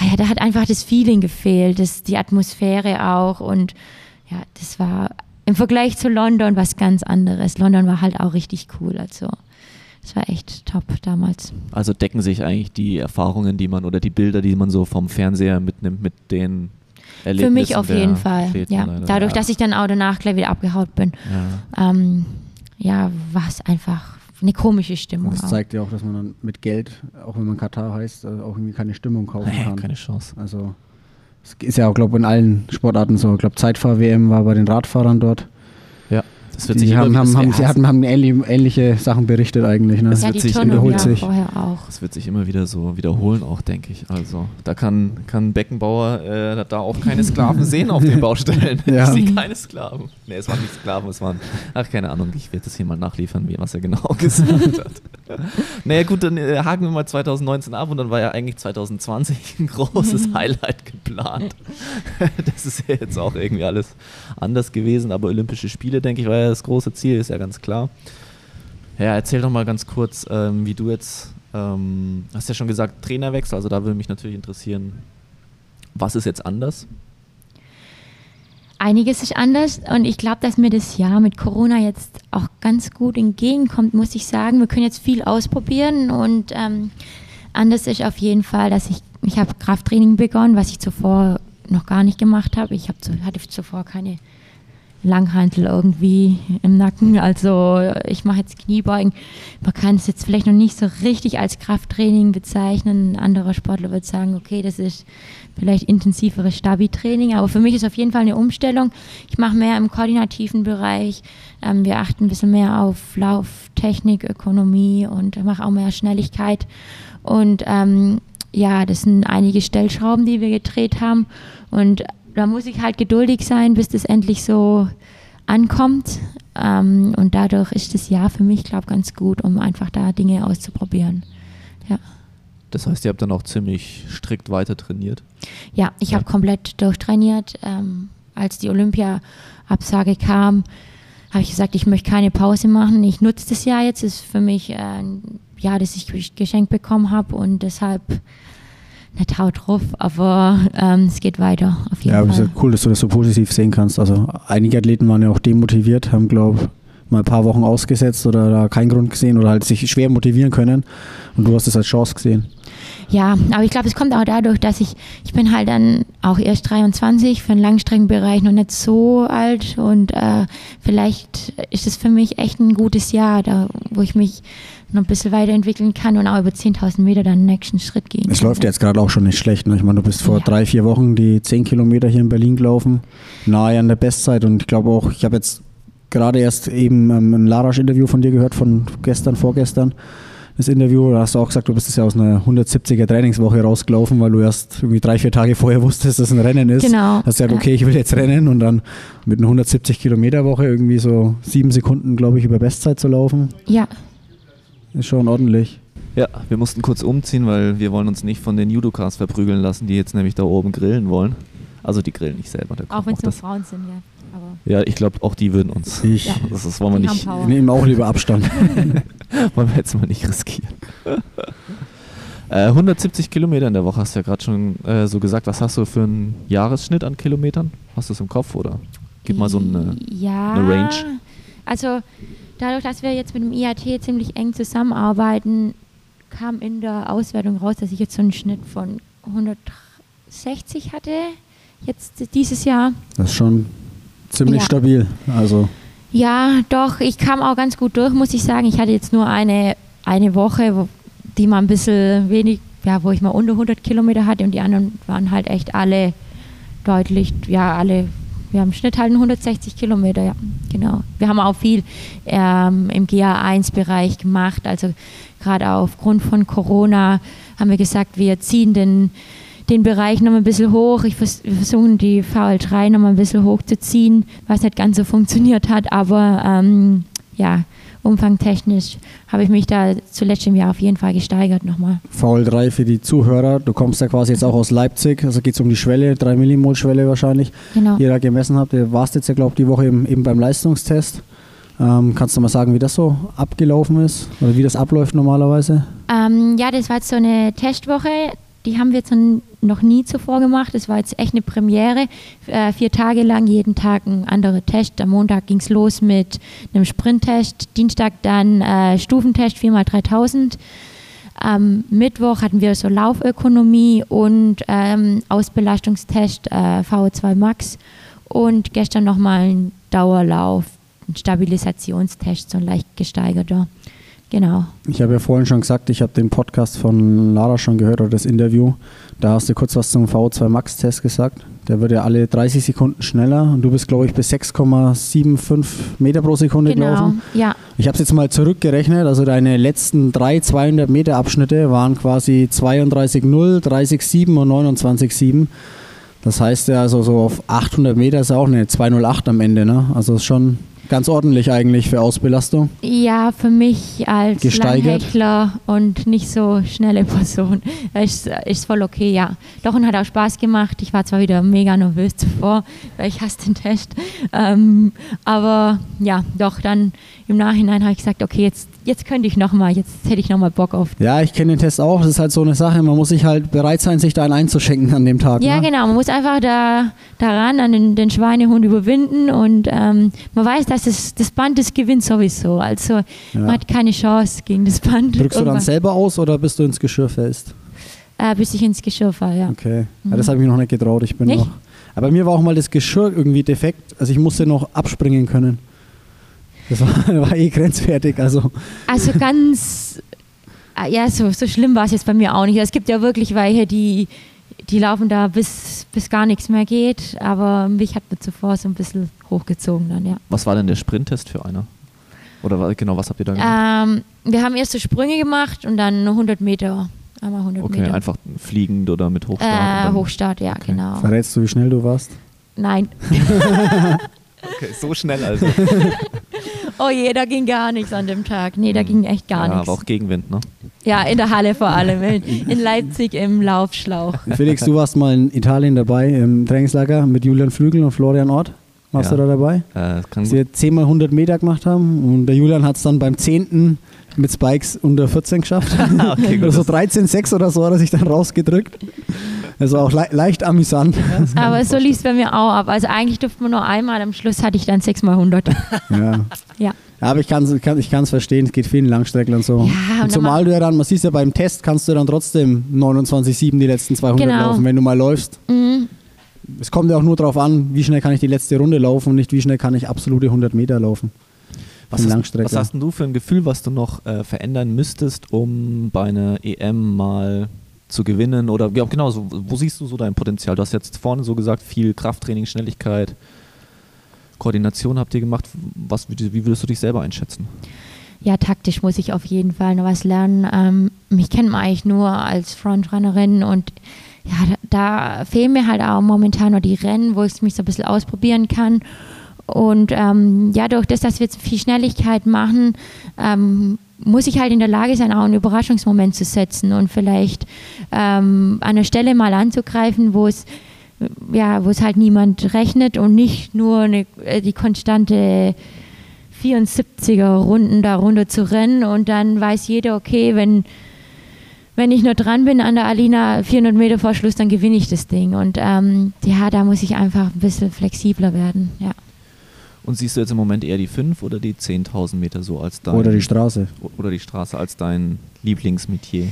ja, da hat einfach das Feeling gefehlt, das, die Atmosphäre auch und ja, das war im Vergleich zu London was ganz anderes. London war halt auch richtig cool. Also es war echt top damals. Also decken sich eigentlich die Erfahrungen, die man oder die Bilder, die man so vom Fernseher mitnimmt, mit den Erlebnissen Für mich auf jeden Fall. Ja. Dadurch, dass ich dann auch danach gleich wieder abgehaut bin, ja, ähm, ja war es einfach eine komische Stimmung. Das zeigt ja auch, dass man dann mit Geld, auch wenn man Katar heißt, äh, auch irgendwie keine Stimmung kaufen nee, kann. Keine Chance. Also das ist ja auch, glaube ich, in allen Sportarten so. Ich glaube, Zeitfahr-WM war bei den Radfahrern dort. Das wird die sich haben, haben, haben, sie hatten, haben ähnliche, ähnliche Sachen berichtet eigentlich. Ne? Das ja, wird sich wiederholt sich. vorher auch. Das wird sich immer wieder so wiederholen auch, denke ich. Also da kann, kann Beckenbauer äh, da auch keine Sklaven sehen auf den Baustellen. ja. Ich sehe keine Sklaven. Nee, es waren nicht Sklaven, es waren, ach keine Ahnung, ich werde das hier mal nachliefern, wie, was er genau gesagt hat. naja gut, dann äh, haken wir mal 2019 ab und dann war ja eigentlich 2020 ein großes Highlight geplant. das ist ja jetzt auch irgendwie alles anders gewesen, aber Olympische Spiele, denke ich, war ja das große Ziel, ist ja ganz klar. Ja, erzähl doch mal ganz kurz, ähm, wie du jetzt, ähm, hast ja schon gesagt, Trainerwechsel, also da würde mich natürlich interessieren, was ist jetzt anders? einiges ist anders und ich glaube, dass mir das Jahr mit Corona jetzt auch ganz gut entgegenkommt, muss ich sagen. Wir können jetzt viel ausprobieren und ähm, anders ist auf jeden Fall, dass ich, ich habe Krafttraining begonnen, was ich zuvor noch gar nicht gemacht habe. Ich hab, hatte zuvor keine Langhantel irgendwie im Nacken. Also ich mache jetzt Kniebeugen. Man kann es jetzt vielleicht noch nicht so richtig als Krafttraining bezeichnen. Ein anderer Sportler wird sagen, okay, das ist vielleicht intensiveres Stabi-Training. Aber für mich ist auf jeden Fall eine Umstellung. Ich mache mehr im koordinativen Bereich. Ähm, wir achten ein bisschen mehr auf Lauftechnik, Ökonomie und mache auch mehr Schnelligkeit. Und ähm, ja, das sind einige Stellschrauben, die wir gedreht haben. Und da muss ich halt geduldig sein, bis das endlich so ankommt. Ähm, und dadurch ist das Jahr für mich, glaube ich, ganz gut, um einfach da Dinge auszuprobieren. Ja. Das heißt, ihr habt dann auch ziemlich strikt weiter trainiert? Ja, ich ja. habe komplett durchtrainiert. Ähm, als die Olympia-Absage kam, habe ich gesagt, ich möchte keine Pause machen. Ich nutze das Jahr jetzt, ist für mich äh, ein Jahr, das ich geschenkt bekommen habe und deshalb nicht haut drauf, aber ähm, es geht weiter auf jeden Ja, Fall. ist ja cool, dass du das so positiv sehen kannst. Also einige Athleten waren ja auch demotiviert, haben, glaube ich, mal ein paar Wochen ausgesetzt oder da keinen Grund gesehen oder halt sich schwer motivieren können. Und du hast es als Chance gesehen. Ja, aber ich glaube, es kommt auch dadurch, dass ich, ich bin halt dann auch erst 23, für den Langstreckenbereich noch nicht so alt und äh, vielleicht ist es für mich echt ein gutes Jahr, da, wo ich mich noch ein bisschen weiterentwickeln kann und auch über 10.000 Meter dann den nächsten Schritt gehen Es kann. läuft jetzt gerade auch schon nicht schlecht. Ne? Ich meine, du bist vor Ja. drei, vier Wochen die 10 Kilometer hier in Berlin gelaufen, nahe an der Bestzeit. Und ich glaube auch, ich habe jetzt gerade erst eben ähm, ein Larasch-Interview von dir gehört, von gestern, vorgestern. Das Interview, da hast du auch gesagt, du bist ja aus einer 170er Trainingswoche rausgelaufen, weil du erst irgendwie drei, vier Tage vorher wusstest, dass es ein Rennen ist. Genau. Hast gesagt, okay, ich will jetzt rennen und dann mit einer 170 Kilometer Woche irgendwie so sieben Sekunden, glaube ich, über Bestzeit zu laufen, Ja, ist schon ordentlich. Ja, wir mussten kurz umziehen, weil wir wollen uns nicht von den Judokas verprügeln lassen, die jetzt nämlich da oben grillen wollen. Also die grillen nicht selber. Auch wenn es nur. Frauen sind, ja. Aber Ja, ich glaube, auch die würden uns. Ich Ja. Das, das wollen wir Die nicht, haben Power. nehme auch lieber Abstand. wollen wir jetzt mal nicht riskieren. äh, 170 Kilometer in der Woche hast du ja gerade schon äh, so gesagt. Was hast du für einen Jahresschnitt an Kilometern? Hast du es im Kopf oder? Gib mal so eine. ja, eine Range. Also dadurch, dass wir jetzt mit dem IAT ziemlich eng zusammenarbeiten, kam in der Auswertung raus, dass ich jetzt so einen Schnitt von 160 hatte. Jetzt dieses Jahr. Das ist schon ziemlich Ja. stabil. Also Ja, doch, ich kam auch ganz gut durch, muss ich sagen. Ich hatte jetzt nur eine, eine Woche, wo, die mal ein bisschen wenig, ja, wo ich mal unter 100 Kilometer hatte und die anderen waren halt echt alle deutlich, ja, alle, wir haben im Schnitt halt 160 Kilometer, ja, genau. Wir haben auch viel ähm, im GA1-Bereich gemacht, also gerade aufgrund von Corona haben wir gesagt, wir ziehen den, den Bereich nochmal ein bisschen hoch. Ich vers wir versuchen die VL3 nochmal ein bisschen hochzuziehen, was nicht ganz so funktioniert hat, aber ähm, ja, umfangtechnisch habe ich mich da zuletzt im Jahr auf jeden Fall gesteigert nochmal. VL3 für die Zuhörer. Du kommst ja quasi jetzt auch aus Leipzig. Also geht es um die Schwelle, 3 Millimol Schwelle wahrscheinlich, Genau. die ihr da gemessen habt. Du warst jetzt ja, glaube ich, die Woche eben, eben beim Leistungstest. Ähm, kannst du mal sagen, wie das so abgelaufen ist oder wie das abläuft normalerweise? Ähm, ja, das war jetzt so eine Testwoche. Die haben wir jetzt noch nie zuvor gemacht. Das war jetzt echt eine Premiere. Äh, vier Tage lang, jeden Tag ein anderer Test. Am Montag ging es los mit einem Sprinttest, Dienstag dann äh, Stufentest 4x3000. Am Mittwoch hatten wir so Laufökonomie und ähm, Ausbelastungstest äh, VO2 Max. Und gestern nochmal ein Dauerlauf, ein Stabilisationstest, so ein leicht gesteigerter. Genau. Ich habe ja vorhin schon gesagt, ich habe den Podcast von Lara schon gehört oder das Interview. Da hast du kurz was zum VO2 Max-Test gesagt. Der wird ja alle 30 Sekunden schneller und du bist, glaube ich, bis 6,75 Meter pro Sekunde Genau, gelaufen. ja. Ich habe es jetzt mal zurückgerechnet. Also deine letzten drei 200 Meter Abschnitte waren quasi 32,0, 30,7 und 29,7. Das heißt ja, also so auf 800 Meter ist auch eine 208 am Ende. Ne? Also ist schon ganz ordentlich eigentlich für Ausbelastung. Ja, für mich als Gesteigert? Und nicht so schnelle Person ist, ist voll okay, ja. Doch und hat auch Spaß gemacht. Ich war zwar wieder mega nervös zuvor, weil ich hasse den Test. Ähm, aber ja, doch dann im Nachhinein habe ich gesagt, okay, jetzt, jetzt könnte ich nochmal, jetzt hätte ich nochmal Bock auf. Ja, ich kenne den Test auch. Das ist halt so eine Sache. Man muss sich halt bereit sein, sich da einen einzuschenken an dem Tag. Ja, ne? genau. Man muss einfach da daran an den, den Schweinehund überwinden und ähm, man weiß, dass das, das Band das gewinnt sowieso. Also man hat keine Chance gegen das Band. Drückst du dann selber aus oder bist du ins Geschirr fest? Äh, bis ich ins Geschirr falle, ja. Okay. Ja, Mhm. das habe ich mir noch nicht getraut. Ich bin Nicht? noch. Aber mir war auch mal das Geschirr irgendwie defekt. Also ich musste noch abspringen können. Das war, war eh grenzwertig. Also Also ganz, äh, ja, so, so schlimm war es jetzt bei mir auch nicht. Es gibt ja wirklich welche, die, die laufen da bis, bis gar nichts mehr geht, aber mich hat mir zuvor so ein bisschen hochgezogen dann, ja. Was war denn der Sprinttest für einer? Oder genau, was habt ihr da gemacht? Ähm, wir haben erst so Sprünge gemacht und dann 100 Meter, einmal 100 okay, Meter. einfach fliegend oder mit Hochstart? Äh, Hochstart, ja, Okay. genau. verrätst du, wie schnell du warst? Nein. Okay, so schnell also. Oh je, da ging gar nichts an dem Tag. Nee, da ging echt gar ja, nichts. aber auch Gegenwind, ne? Ja, in der Halle vor allem. In, Leipzig im Laufschlauch. Felix, du warst mal in Italien dabei im Trainingslager mit Julian Flügel und Florian Ort. Warst Ja. du da dabei? Äh, das kann Dass wir 10 mal 100 Meter gemacht haben und der Julian hat es dann beim 10. mit Spikes unter 14 geschafft. okay, gut. also das- 13,6 oder so hat er sich dann rausgedrückt. Also auch le leicht amüsant. Aber so lief es bei mir auch ab. Also eigentlich durfte man nur einmal, am Schluss hatte ich dann 6 mal 100. Ja. Ja. Aber ich kann es kann, ich kann's verstehen, es geht vielen Langstrecklern so. Ja, und zumal du ja dann, man sieht ja beim Test, kannst du dann trotzdem 29,7 die letzten 200 Genau. laufen, wenn du mal läufst. Mhm. Es kommt ja auch nur darauf an, wie schnell kann ich die letzte Runde laufen und nicht wie schnell kann ich absolute 100 Meter laufen. Was hast, was hast denn du für ein Gefühl, was du noch äh, verändern müsstest, um bei einer EM mal zu gewinnen? Oder ja, genau, so, wo siehst du so dein Potenzial? Du hast jetzt vorne so gesagt, viel Krafttraining, Schnelligkeit, Koordination habt ihr gemacht. Was, wie, würdest du dich selber einschätzen? Ja, taktisch muss ich auf jeden Fall noch was lernen. Ähm, mich kennt man eigentlich nur als Frontrunnerin und ja, da, da fehlen mir halt auch momentan noch die Rennen, wo ich mich so ein bisschen ausprobieren kann. Und ähm, ja, durch das, dass wir jetzt viel Schnelligkeit machen, ähm, muss ich halt in der Lage sein, auch einen Überraschungsmoment zu setzen und vielleicht ähm, an der Stelle mal anzugreifen, wo es ja, wo es halt niemand rechnet und nicht nur eine, äh, die konstante 74er Runden da runter zu rennen und dann weiß jeder, okay, wenn, wenn ich nur dran bin an der Alina 400 Meter vor Schluss, dann gewinne ich das Ding. Und ähm, ja, da muss ich einfach ein bisschen flexibler werden. Ja. Und siehst du jetzt im Moment eher die 5 oder die 10.000 Meter so als dein... Oder die Straße. Oder die Straße als dein Lieblingsmetier?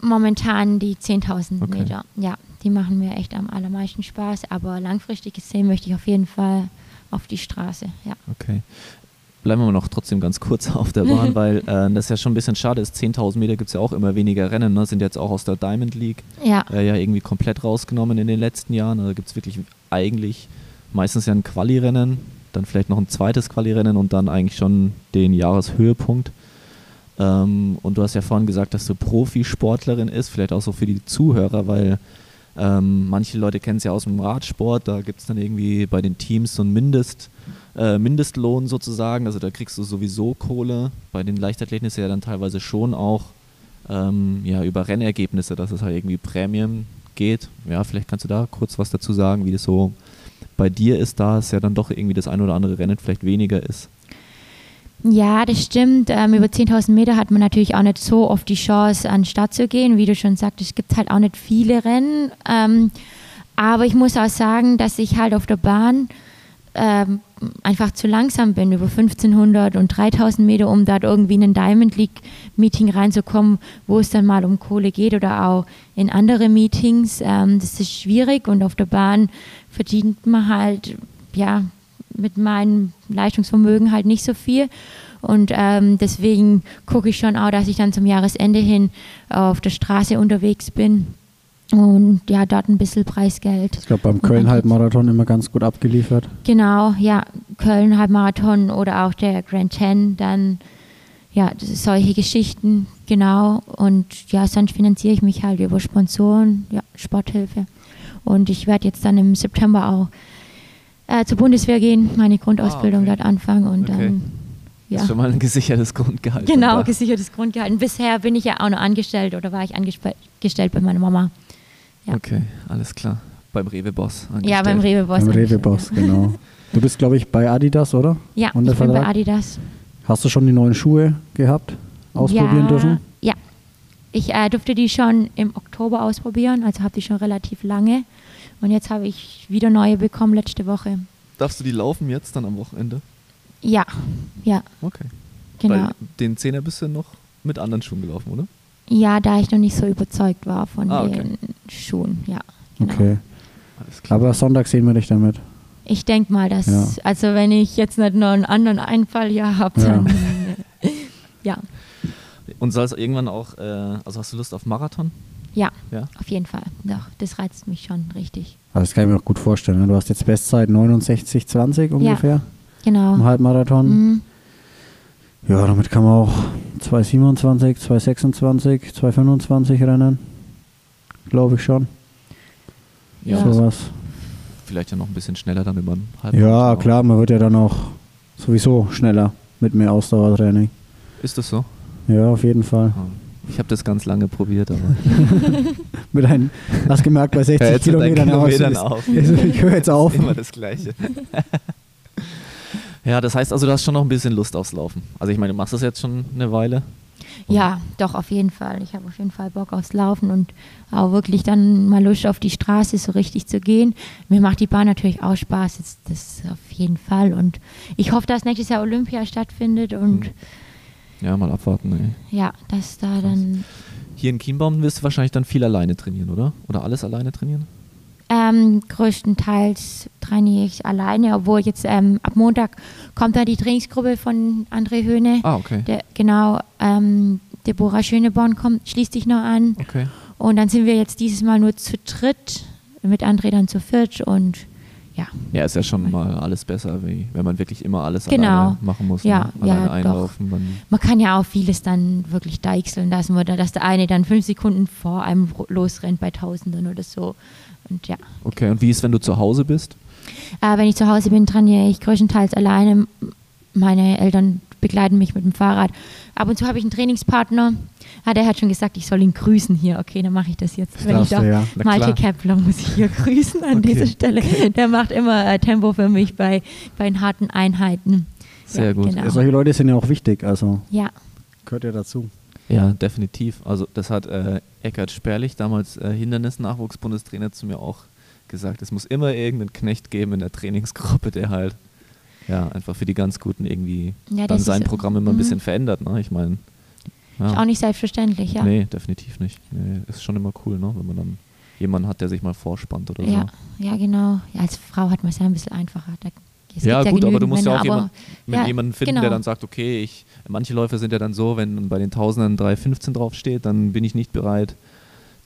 Momentan die 10.000 Okay. Meter. Ja, die machen mir echt am allermeisten Spaß. Aber langfristig gesehen möchte ich auf jeden Fall auf die Straße. Ja. Okay. Bleiben wir noch trotzdem ganz kurz auf der Bahn, weil äh, das ja schon ein bisschen schade ist. 10.000 Meter gibt es ja auch immer weniger Rennen, ne? sind jetzt auch aus der Diamond League Ja, äh, ja irgendwie komplett rausgenommen in den letzten Jahren. Also gibt es wirklich eigentlich meistens ja ein Quali-Rennen, dann vielleicht noch ein zweites Quali-Rennen und dann eigentlich schon den Jahreshöhepunkt. Ähm, und du hast ja vorhin gesagt, dass du Profisportlerin ist, vielleicht auch so für die Zuhörer, weil ähm, manche Leute kennen es ja aus dem Radsport, da gibt es dann irgendwie bei den Teams so einen Mindest, äh, Mindestlohn sozusagen, also da kriegst du sowieso Kohle. Bei den Leichtathleten ist ja dann teilweise schon auch ähm, ja, über Rennergebnisse, dass es halt irgendwie Prämien geht. Ja, vielleicht kannst du da kurz was dazu sagen, wie das so bei dir ist, da es ja dann doch irgendwie das ein oder andere Rennen vielleicht weniger ist. Ja, das stimmt. Ähm, über 10.000 Meter hat man natürlich auch nicht so oft die Chance, an den Start zu gehen. Wie du schon sagtest, es gibt halt auch nicht viele Rennen. Ähm, aber ich muss auch sagen, dass ich halt auf der Bahn ähm, einfach zu langsam bin, über 1500 und 3000 Meter, um dort irgendwie in ein Diamond League Meeting reinzukommen, wo es dann mal um Kohle geht oder auch in andere Meetings. Ähm, das ist schwierig und auf der Bahn verdient man halt, ja, mit meinem Leistungsvermögen halt nicht so viel. Und ähm, deswegen gucke ich schon auch, dass ich dann zum Jahresende hin auf der Straße unterwegs bin und ja, dort ein bisschen Preisgeld. Ich glaube, beim Köln-Halbmarathon immer ganz gut abgeliefert. Genau, ja, Köln Halbmarathon oder auch der Grand Ten, dann ja, solche Geschichten, genau. Und ja, sonst finanziere ich mich halt über Sponsoren, ja, Sporthilfe. Und ich werde jetzt dann im September auch äh, zur Bundeswehr gehen, meine Grundausbildung okay. dort anfangen und Okay. dann Das ja. ist schon mal ein gesichertes Grundgehalt. Genau, gesichertes Grundgehalt. Und bisher bin ich ja auch noch angestellt oder war ich angestellt bei meiner Mama. ja. Okay, alles klar. Beim Rewe-Boss. Ja, beim. Rewe-Boss. Beim Rewe-Boss, ja. genau. Du bist, glaube ich, bei Adidas, oder? Ja, ich bin bei? Adidas. Hast du schon die neuen Schuhe gehabt? Ausprobieren ja, dürfen? Ja. Ich äh, durfte die schon im Oktober ausprobieren, also habe die schon relativ lange. Und jetzt habe ich wieder neue bekommen letzte Woche. Darfst du die laufen jetzt dann am Wochenende? Ja, ja, Okay. genau. Weil den Zehner bist du noch mit anderen Schuhen gelaufen, oder? Ja, da ich noch nicht so überzeugt war von Ah, okay. den Schuhen, ja. Genau. Okay. Alles klar. Aber Sonntag sehen wir dich damit. Ich denke mal, dass, Ja. also wenn ich jetzt nicht noch einen anderen Einfall hier habe, Ja. dann äh, ja, Und soll es irgendwann auch, äh, also hast du Lust auf Marathon? ja, Ja. auf jeden Fall. Doch, das reizt mich schon richtig. Also das kann ich mir auch gut vorstellen. ne? Du hast jetzt Bestzeit 69,20 ungefähr Genau. im Halbmarathon. Mhm. Ja, damit kann man auch 2,27, 2,26, 2,25 rennen. Glaube ich schon. Ja. Sowas. Vielleicht ja noch ein bisschen schneller dann über einen halben Ja, klar, man wird ja dann auch sowieso schneller mit mehr Ausdauertraining. Ist das so? Ja, auf jeden Fall. Ich habe das ganz lange probiert, aber Mit einem, hast gemerkt, bei 60 Hör jetzt mit deinen Kilometern, ja, Kilometern ist- auf. ist- ich höre jetzt auf. Immer das Gleiche. Ja, das heißt also, du hast schon noch ein bisschen Lust aufs Laufen. Also ich meine, du machst das jetzt schon eine Weile. Ja, doch, auf jeden Fall. Ich habe auf jeden Fall Bock aufs Laufen und auch wirklich dann mal Lust auf die Straße so richtig zu gehen. Mir macht die Bahn natürlich auch Spaß, das, das auf jeden Fall. Und ich hoffe, dass nächstes Jahr Olympia stattfindet und Mhm. Ja, mal abwarten. Ey. ja, dass da dann Hier in Chiembaum wirst du wahrscheinlich dann viel alleine trainieren, oder? Oder alles alleine trainieren? ähm, größtenteils trainiere ich alleine, obwohl jetzt ähm, ab Montag kommt da die Trainingsgruppe von André Höhne. Ah, okay. Der, genau, ähm, Deborah Schöneborn kommt, schließt sich noch an. Okay. Und dann sind wir jetzt dieses Mal nur zu dritt, mit André dann zu viert und ja, Ja, ist ja schon mal alles besser, wie wenn man wirklich immer alles Genau. alleine machen muss. Ja, ne? ja, doch. einlaufen. Dann man kann ja auch vieles dann wirklich deichseln lassen oder dass der eine dann fünf Sekunden vor einem losrennt bei Tausenden oder so. Und ja, okay, und wie ist, wenn du zu Hause bist? äh, wenn ich zu Hause bin, trainiere ich größtenteils alleine. Meine Eltern begleiten mich mit dem Fahrrad. Ab und zu habe ich einen Trainingspartner. Ah, der hat schon gesagt, ich soll ihn grüßen hier. Okay, dann mache ich das jetzt. wenn ich darfst da du, ja. Malte. Kepler muss ich hier grüßen an Okay. dieser Stelle. Der macht immer äh, Tempo für mich bei, bei den harten Einheiten. Sehr ja, gut. Genau. Ja, solche Leute sind ja auch wichtig, also Ja, gehört ja dazu. Ja, definitiv. Also das hat äh, Eckhard Sperlich, damals äh, Hindernis-Nachwuchsbundestrainer, zu mir auch gesagt. Es muss immer irgendeinen Knecht geben in der Trainingsgruppe, der halt ja einfach für die ganz Guten irgendwie Ja, dann sein Programm immer ein mhm. bisschen verändert. Ne? Ich meine, ist auch nicht selbstverständlich, ja. nee, definitiv nicht. Nee, ist schon immer cool, ne? wenn man dann jemanden hat, der sich mal vorspannt oder Ja, so. ja, genau. Ja, als Frau hat man es ja ein bisschen einfacher. Da, Ja, gut, aber du musst ja Männer, auch jemand, ja, jemanden finden, genau. der dann sagt, okay, ich, manche Läufer sind ja dann so, wenn bei den Tausendern 3,15 draufsteht, dann bin ich nicht bereit,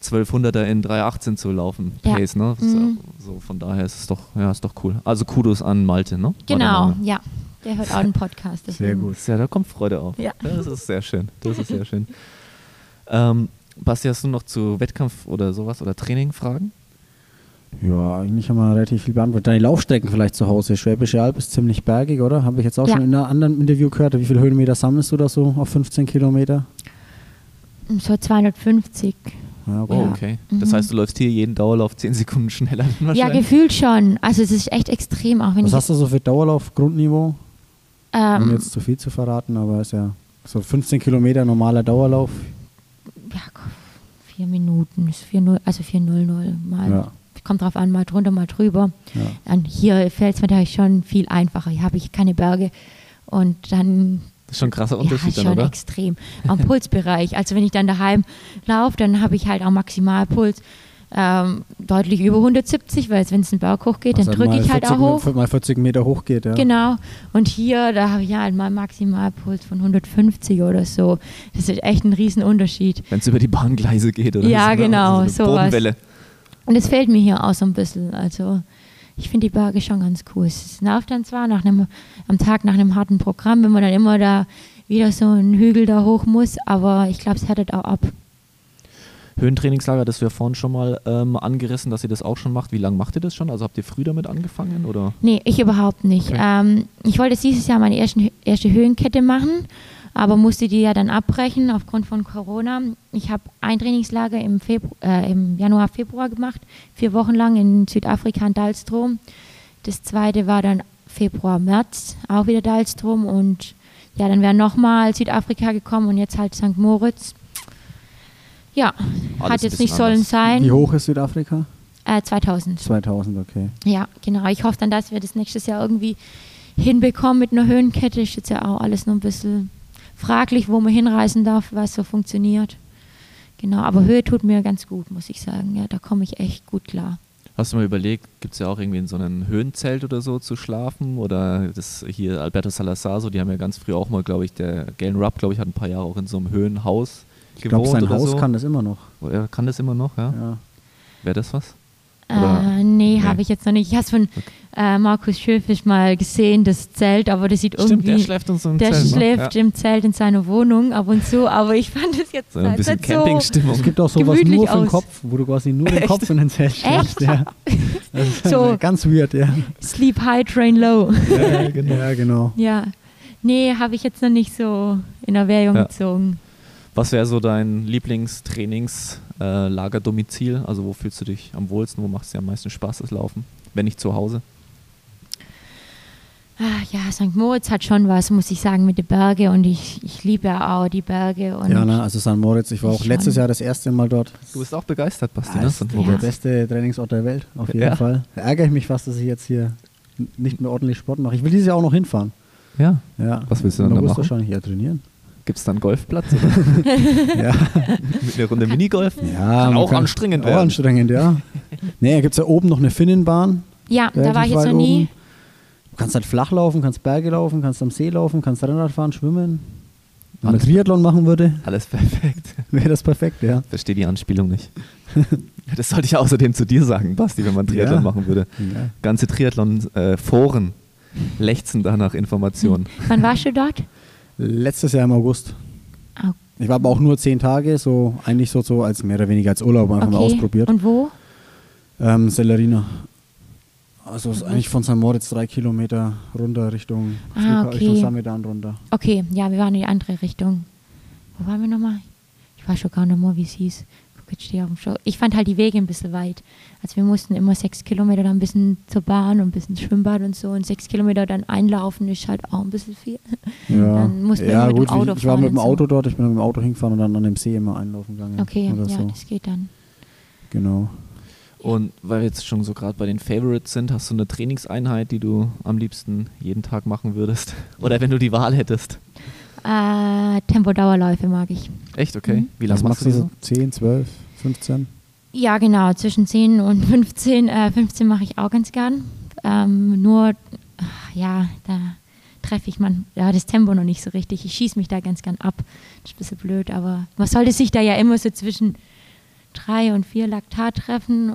1200er in 3,18 zu laufen, Ja. Pace, ne? Mhm. So, von daher ist es doch, ja, ist doch cool. Also Kudos an Malte, ne? Genau, ja. Der hört auch einen Podcast. Sehr deswegen- gut. Ja, da kommt Freude auf. Ja. Das ist sehr schön. Das ist sehr schön. Ähm, Basti, hast du noch zu Wettkampf oder sowas oder Training Fragen? Ja, eigentlich haben wir relativ viel beantwortet. Deine Laufstrecken vielleicht zu Hause. Schwäbische Alb ist ziemlich bergig, oder? Habe ich jetzt auch Ja. schon in einem anderen Interview gehört. Wie viele Höhenmeter sammelst du da so auf 15 Kilometer? So 250. Ja, Oh, Ja. okay. Das Mhm. heißt, du läufst hier jeden Dauerlauf 10 Sekunden schneller Ja, wahrscheinlich? gefühlt schon. Also es ist echt extrem, auch wenn Was hast du so für Dauerlauf, Grundniveau? ähm, Ohne jetzt zu viel zu verraten, aber ist ja so 15 Kilometer normaler Dauerlauf. ja, vier Minuten, ist 4-0, also 4-0-0 mal. Ja. Kommt drauf an, mal drunter, mal drüber. Ja. Und hier fällt es mir natürlich schon viel einfacher. Hier habe ich keine Berge. Und dann Das ist schon ein krasser ja, Unterschied ist dann, schon oder? extrem. Am Pulsbereich. Also wenn ich dann daheim laufe, dann habe ich halt auch Maximalpuls ähm, deutlich über 170, weil wenn es einen Berg hochgeht, dann Was drücke ich halt 40 auch hoch. Mal 40 Meter hoch geht, ja. Genau. Und hier, da habe ich halt mal Maximalpuls von 150 oder so. Das ist echt ein Riesenunterschied. Wenn es über die Bahngleise geht oder Ja, so, ne? genau, Also eine sowas. Bodenwelle. Und es fehlt mir hier auch so ein bisschen. Also ich finde die Berge schon ganz cool. Es nervt dann zwar nach einem, am Tag nach einem harten Programm, wenn man dann immer da wieder so einen Hügel da hoch muss, aber ich glaube, es härtet auch ab. Höhentrainingslager, das ja vorhin schon mal ähm, angerissen, dass ihr das auch schon macht. Wie lange macht ihr das schon? Also habt ihr früh damit angefangen oder? Nee, ich überhaupt nicht. Okay. Ähm, ich wollte dieses Jahr meine ersten, erste Höhenkette machen, aber musste die ja dann abbrechen aufgrund von Corona. Ich habe ein Trainingslager im, Febru äh, im Januar, Februar gemacht, vier Wochen lang in Südafrika in Dalstrom. Das zweite war dann Februar, März, auch wieder Dalstrom und ja, dann wäre nochmal Südafrika gekommen und jetzt halt St. Moritz. Ja, Alles hat jetzt nicht sollen anders. sein. Wie hoch ist Südafrika? Äh, 2000. 2000, okay. Ja, genau. Ich hoffe dann, dass wir das nächstes Jahr irgendwie hinbekommen mit einer Höhenkette. Ist jetzt ja auch alles noch ein bisschen fraglich, wo man hinreisen darf, was so funktioniert. Genau, aber Höhe tut mir ganz gut, muss ich sagen. Ja, da komme ich echt gut klar. Hast du mal überlegt, gibt es ja auch irgendwie in so einem Höhenzelt oder so zu schlafen? Oder das hier Alberto Salazar, so, die haben ja ganz früh auch mal, glaube ich, der Galen Rupp, glaube ich, hat ein paar Jahre auch in so einem Höhenhaus Ich glaube, gewohnt sein oder Haus so. kann das immer noch. Er kann das immer noch, ja? Ja. Wäre das was? Äh, nee, Nee. habe ich jetzt noch nicht. Ich habe von äh, Markus Schöfisch mal gesehen, das Zelt, aber das sieht Stimmt, irgendwie. der schläft in so einem der Zelt. ne? schläft ja. im Zelt in seiner Wohnung ab und zu, aber ich fand es jetzt So ein bisschen nicht so. Campingstimmung. Es gibt auch sowas nur für den aus. Kopf, wo du quasi nur den Kopf in den Zelt. Echt? Ja. Das ist So. ganz weird, ja. Sleep high, train low. Ja, genau. Ja, genau. Ja. Nee, habe ich jetzt noch nicht so in Erwägung Ja. gezogen. Was wäre so dein Lieblingstrainingslagerdomizil? also wo fühlst du dich am wohlsten? Wo macht es dir am meisten Spaß, das Laufen? Wenn nicht zu Hause? Ah, ja, St. Moritz hat schon was, muss ich sagen, mit den Bergen und ich, ich liebe ja auch die Berge. Und Ja, ne, also St. Moritz, ich war auch Ich letztes schon. Jahr das erste Mal dort. Du bist auch begeistert, Basti, ne? ist St. der Moritz. beste Trainingsort der Welt, auf jeden Ja. Fall. Da ärgere ich mich fast, dass ich jetzt hier nicht mehr ordentlich Sport mache. Ich will dieses Jahr auch noch hinfahren. Ja. Ja. Was willst du denn da machen? wahrscheinlich ja trainieren. Gibt es da einen Golfplatz? Ja. Mit einer Runde Minigolf? ja Kann auch anstrengend auch werden. anstrengend, ja. nee, da gibt es ja oben noch eine Finnenbahn. ja, da war ich jetzt noch nie. oben. Du kannst halt flach laufen, kannst Berge laufen, kannst am See laufen, kannst Rennrad fahren, schwimmen. Wenn man Alles- Triathlon machen würde, Alles perfekt. wäre das perfekt, ja. Verstehe die Anspielung nicht. das sollte ich außerdem zu dir sagen, Basti, wenn man Triathlon Ja. machen würde. ja. Ganze Triathlon-Foren lechzen da nach Informationen. Wann warst du dort? Letztes Jahr im August. Au. Ich war aber auch nur zehn Tage, so eigentlich so, so als mehr oder weniger als Urlaub einfach mal Okay. ausprobiert. Und wo? Ähm, Sellerina. Also es ist eigentlich von St. Moritz drei Kilometer runter Richtung, Ah, okay. Richtung Samedan runter. Okay, ja, wir waren in die andere Richtung. Wo waren wir nochmal? Ich weiß schon gar nicht mehr, wie es hieß. Guck, jetzt stehe ich auf dem Show. Ich fand halt die Wege ein bisschen weit. Also wir mussten immer sechs Kilometer dann ein bisschen zur Bahn und ein bisschen Schwimmbad und so. Und sechs Kilometer dann einlaufen ist halt auch ein bisschen viel. Ja, Dann muss man ja mit dem gut, wie- Auto ich war fahren mit dem und so. Auto dort, ich bin mit dem Auto hingefahren und dann an dem See immer einlaufen gegangen. Okay, ja, so. das geht dann. Genau. Und weil wir jetzt schon so gerade bei den Favorites sind, hast du eine Trainingseinheit, die du am liebsten jeden Tag machen würdest? Oder wenn du die Wahl hättest? Äh, Tempo-Dauerläufe mag ich. Echt, okay. Mhm. Wie lange machst du so? 10, 12, 15? Ja, genau, zwischen 10 und 15. Äh, 15 mache ich auch ganz gern. Ähm, nur, ach, ja, da treffe ich man, ja, das Tempo noch nicht so richtig. Ich schieße mich da ganz gern ab. Das ist ein bisschen blöd, aber man sollte sich da ja immer so zwischen drei und vier Laktat treffen.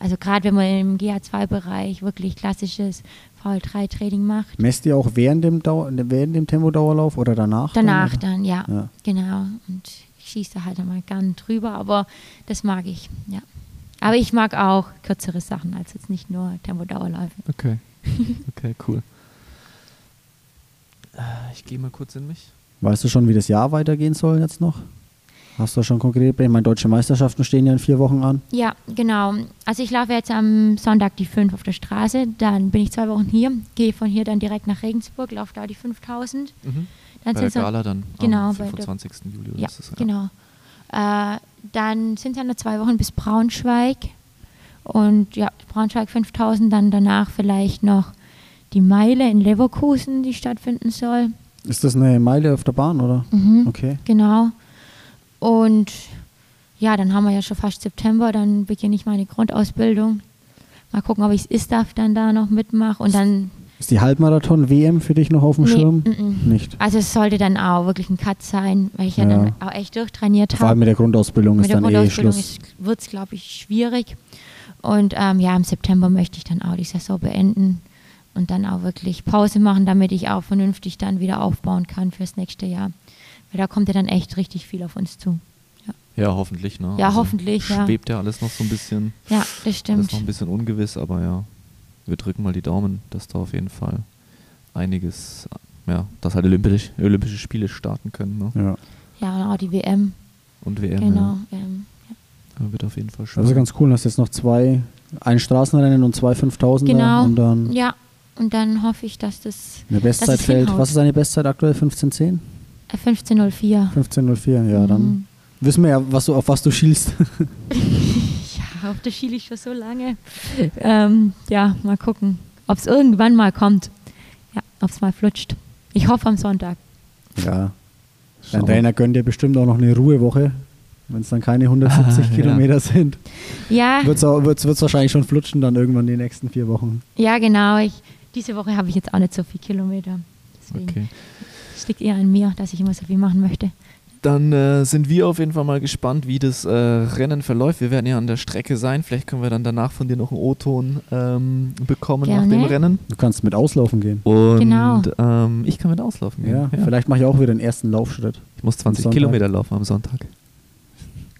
Also gerade wenn man im GH2-Bereich wirklich klassisches VL3-Training macht. Messt ihr auch während dem, Dau während dem Tempodauerlauf oder danach? Danach oder? dann, ja, Ja. genau. Und ich schieße da halt einmal gern drüber, aber das mag ich, ja. Aber ich mag auch kürzere Sachen, als jetzt nicht nur Tempo-Dauerläufe. Okay. Okay, cool. Äh, Ich gehe mal kurz in mich. Weißt du schon, wie das Jahr weitergehen soll jetzt noch? Hast du schon konkret? Ich meine, deutsche Meisterschaften stehen ja in vier Wochen an. Ja, genau. Also ich laufe jetzt am Sonntag die 5 auf der Straße, dann bin ich zwei Wochen hier, gehe von hier dann direkt nach Regensburg, laufe da die 5000. Mhm. Dann Bei der Gala dann Genau, am bei der- 25. Juli. oder Ja, ist das, genau. Äh, dann sind es ja noch zwei Wochen bis Braunschweig. Und ja, Braunschweig 5000, dann danach vielleicht noch die Meile in Leverkusen, die stattfinden soll. Ist das eine Meile auf der Bahn, oder? Mhm. Okay. Genau. Und ja, dann haben wir ja schon fast September, dann beginne ich meine Grundausbildung. Mal gucken, ob ich das ISTAF dann da noch mitmache und dann. Ist die Halbmarathon-WM für dich noch auf dem Nee, Schirm? mm, mm. Nicht. Also es sollte dann auch wirklich ein Cut sein, weil ich ja, Ja. dann auch echt durchtrainiert Vor allem habe. mit der Grundausbildung Mit ist der dann eh Grundausbildung Schluss. wird es, glaube ich, schwierig. Und ähm, ja, im September möchte ich dann auch die Saison beenden und dann auch wirklich Pause machen, damit ich auch vernünftig dann wieder aufbauen kann fürs nächste Jahr. Weil da kommt ja dann echt richtig viel auf uns zu. Ja, hoffentlich. Ne? Ja, hoffentlich, ja. Schwebt ja alles noch so ein bisschen. Ja, das Alles stimmt. noch ein bisschen ungewiss, aber ja, wir drücken mal die Daumen, dass da auf jeden Fall einiges, ja, dass halt Olympisch, Olympische Spiele starten können. Ne? Ja. Ja, und auch die WM. Und WM. genau. Ähm, Ja. Wird auf jeden Fall schön. Das ist ganz cool, dass jetzt noch zwei, ein Straßenrennen und zwei 5000er genau. und dann ja, und dann hoffe ich, dass das eine Bestzeit fällt. Was ist deine Bestzeit aktuell? 1510? Äh, 15.04. 1504, ja, dann Mhm. wissen wir ja, was du, auf was du schielst. Ja, auf das schiele ich schon so lange. Ähm, ja, mal gucken, ob es irgendwann mal kommt. Ja, ob es mal flutscht. Ich hoffe am Sonntag. ja. Dein. Trainer gönnt dir bestimmt auch noch eine Ruhewoche, wenn es dann keine 170 Ah, ja. Kilometer sind. Ja, Wird es wahrscheinlich schon flutschen dann irgendwann die nächsten vier Wochen. ja genau. Ich, diese Woche habe ich jetzt auch nicht so viele Kilometer. Deswegen Okay. Es liegt eher an mir, dass ich immer so viel machen möchte. Dann äh, sind wir auf jeden Fall mal gespannt, wie das äh, Rennen verläuft. Wir werden ja an der Strecke sein. Vielleicht können wir dann danach von dir noch einen O-Ton ähm, bekommen nach dem Gerne. Rennen. Du kannst mit auslaufen gehen. Und Genau. ähm, ich kann mit auslaufen gehen. Ja, vielleicht mache ich auch wieder den ersten Laufschritt. Ich muss 20 Sonntag. Kilometer laufen am Sonntag.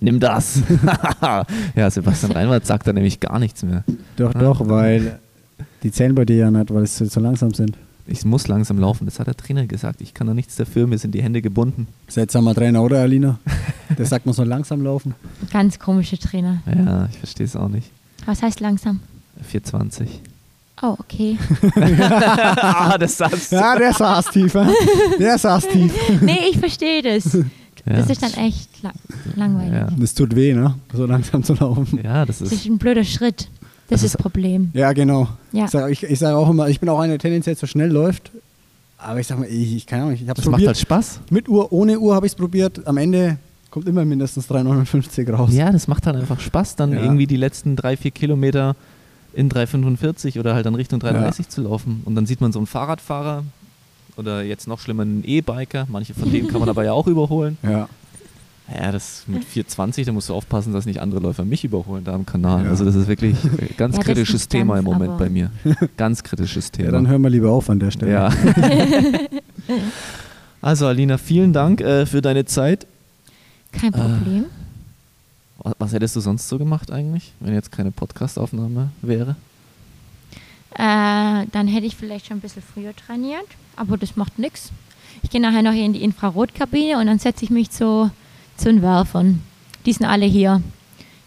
Nimm das. ja, Sebastian Reinwald sagt da nämlich gar nichts mehr. Doch, Ah. doch, weil die zählen bei dir ja nicht, weil sie so langsam sind. Ich muss langsam laufen. Das hat der Trainer gesagt. Ich kann da nichts dafür. Mir sind die Hände gebunden. Seltsamer Trainer, oder Alina? Der sagt, man soll langsam laufen. Ganz komische Trainer. Ja, ich verstehe es auch nicht. Was heißt langsam? 420. Oh, okay. ah, das saß. Ja, der saß tief. Der saß tief. nee, ich verstehe das. Ja. Das ist dann echt la langweilig. Ja. Das tut weh, ne? So langsam zu laufen. Ja, das Das ist. ist ein blöder Schritt. Das, Das ist das Problem. Ja, genau. Ja. Ich sage ich, ich sag auch immer, ich bin auch einer, der tendenziell so schnell läuft. Aber ich sag mal, ich, ich keine Ahnung, ich habe es Das macht probiert. halt Spaß. Mit Uhr, ohne Uhr habe ich es probiert. Am Ende kommt immer mindestens 3,59 raus. Ja, das macht halt einfach Spaß, dann Ja. irgendwie die letzten drei, vier Kilometer in 3,45 oder halt dann Richtung 3,30 zu laufen. Und dann sieht man so einen Fahrradfahrer oder jetzt noch schlimmer einen E-Biker. Manche von denen kann man aber ja auch überholen. Ja. Ja, das mit 4,20, da musst du aufpassen, dass nicht andere Läufer mich überholen da am Kanal. Ja. Also das ist wirklich ein ganz Ja, kritisches Thema im ganz, Moment aber- bei mir. Ganz kritisches ja, Thema. dann hören wir lieber auf an der Stelle. Ja. also Alina, vielen Dank äh, für deine Zeit. Kein Problem. Was, was hättest du sonst so gemacht eigentlich, wenn jetzt keine Podcastaufnahme wäre? Äh, dann hätte ich vielleicht schon ein bisschen früher trainiert, aber das macht nichts. Ich gehe nachher noch hier in die Infrarotkabine und dann setze ich mich zu, zu den Werfern. Die sind alle hier.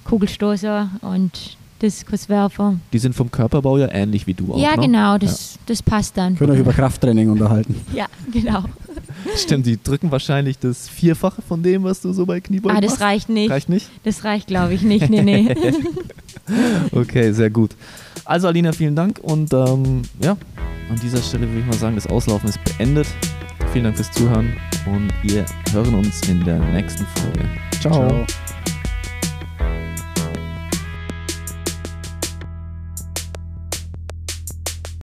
Kugelstoßer und Diskuswerfer. Die sind vom Körperbau ja ähnlich wie du auch. ja, ne? genau, das, das passt dann. Könnt euch über Krafttraining unterhalten. Ja, genau. Stimmt, die drücken wahrscheinlich das Vierfache von dem, was du so bei Kniebeugen Ah, das machst. reicht nicht. Reicht nicht? Das reicht, glaube ich, nicht. Nee, nee. Okay, sehr gut. Also Alina, vielen Dank und ähm, ja, an dieser Stelle würde ich mal sagen, das Auslaufen ist beendet. Vielen Dank fürs Zuhören und wir hören uns in der nächsten Folge. Ciao.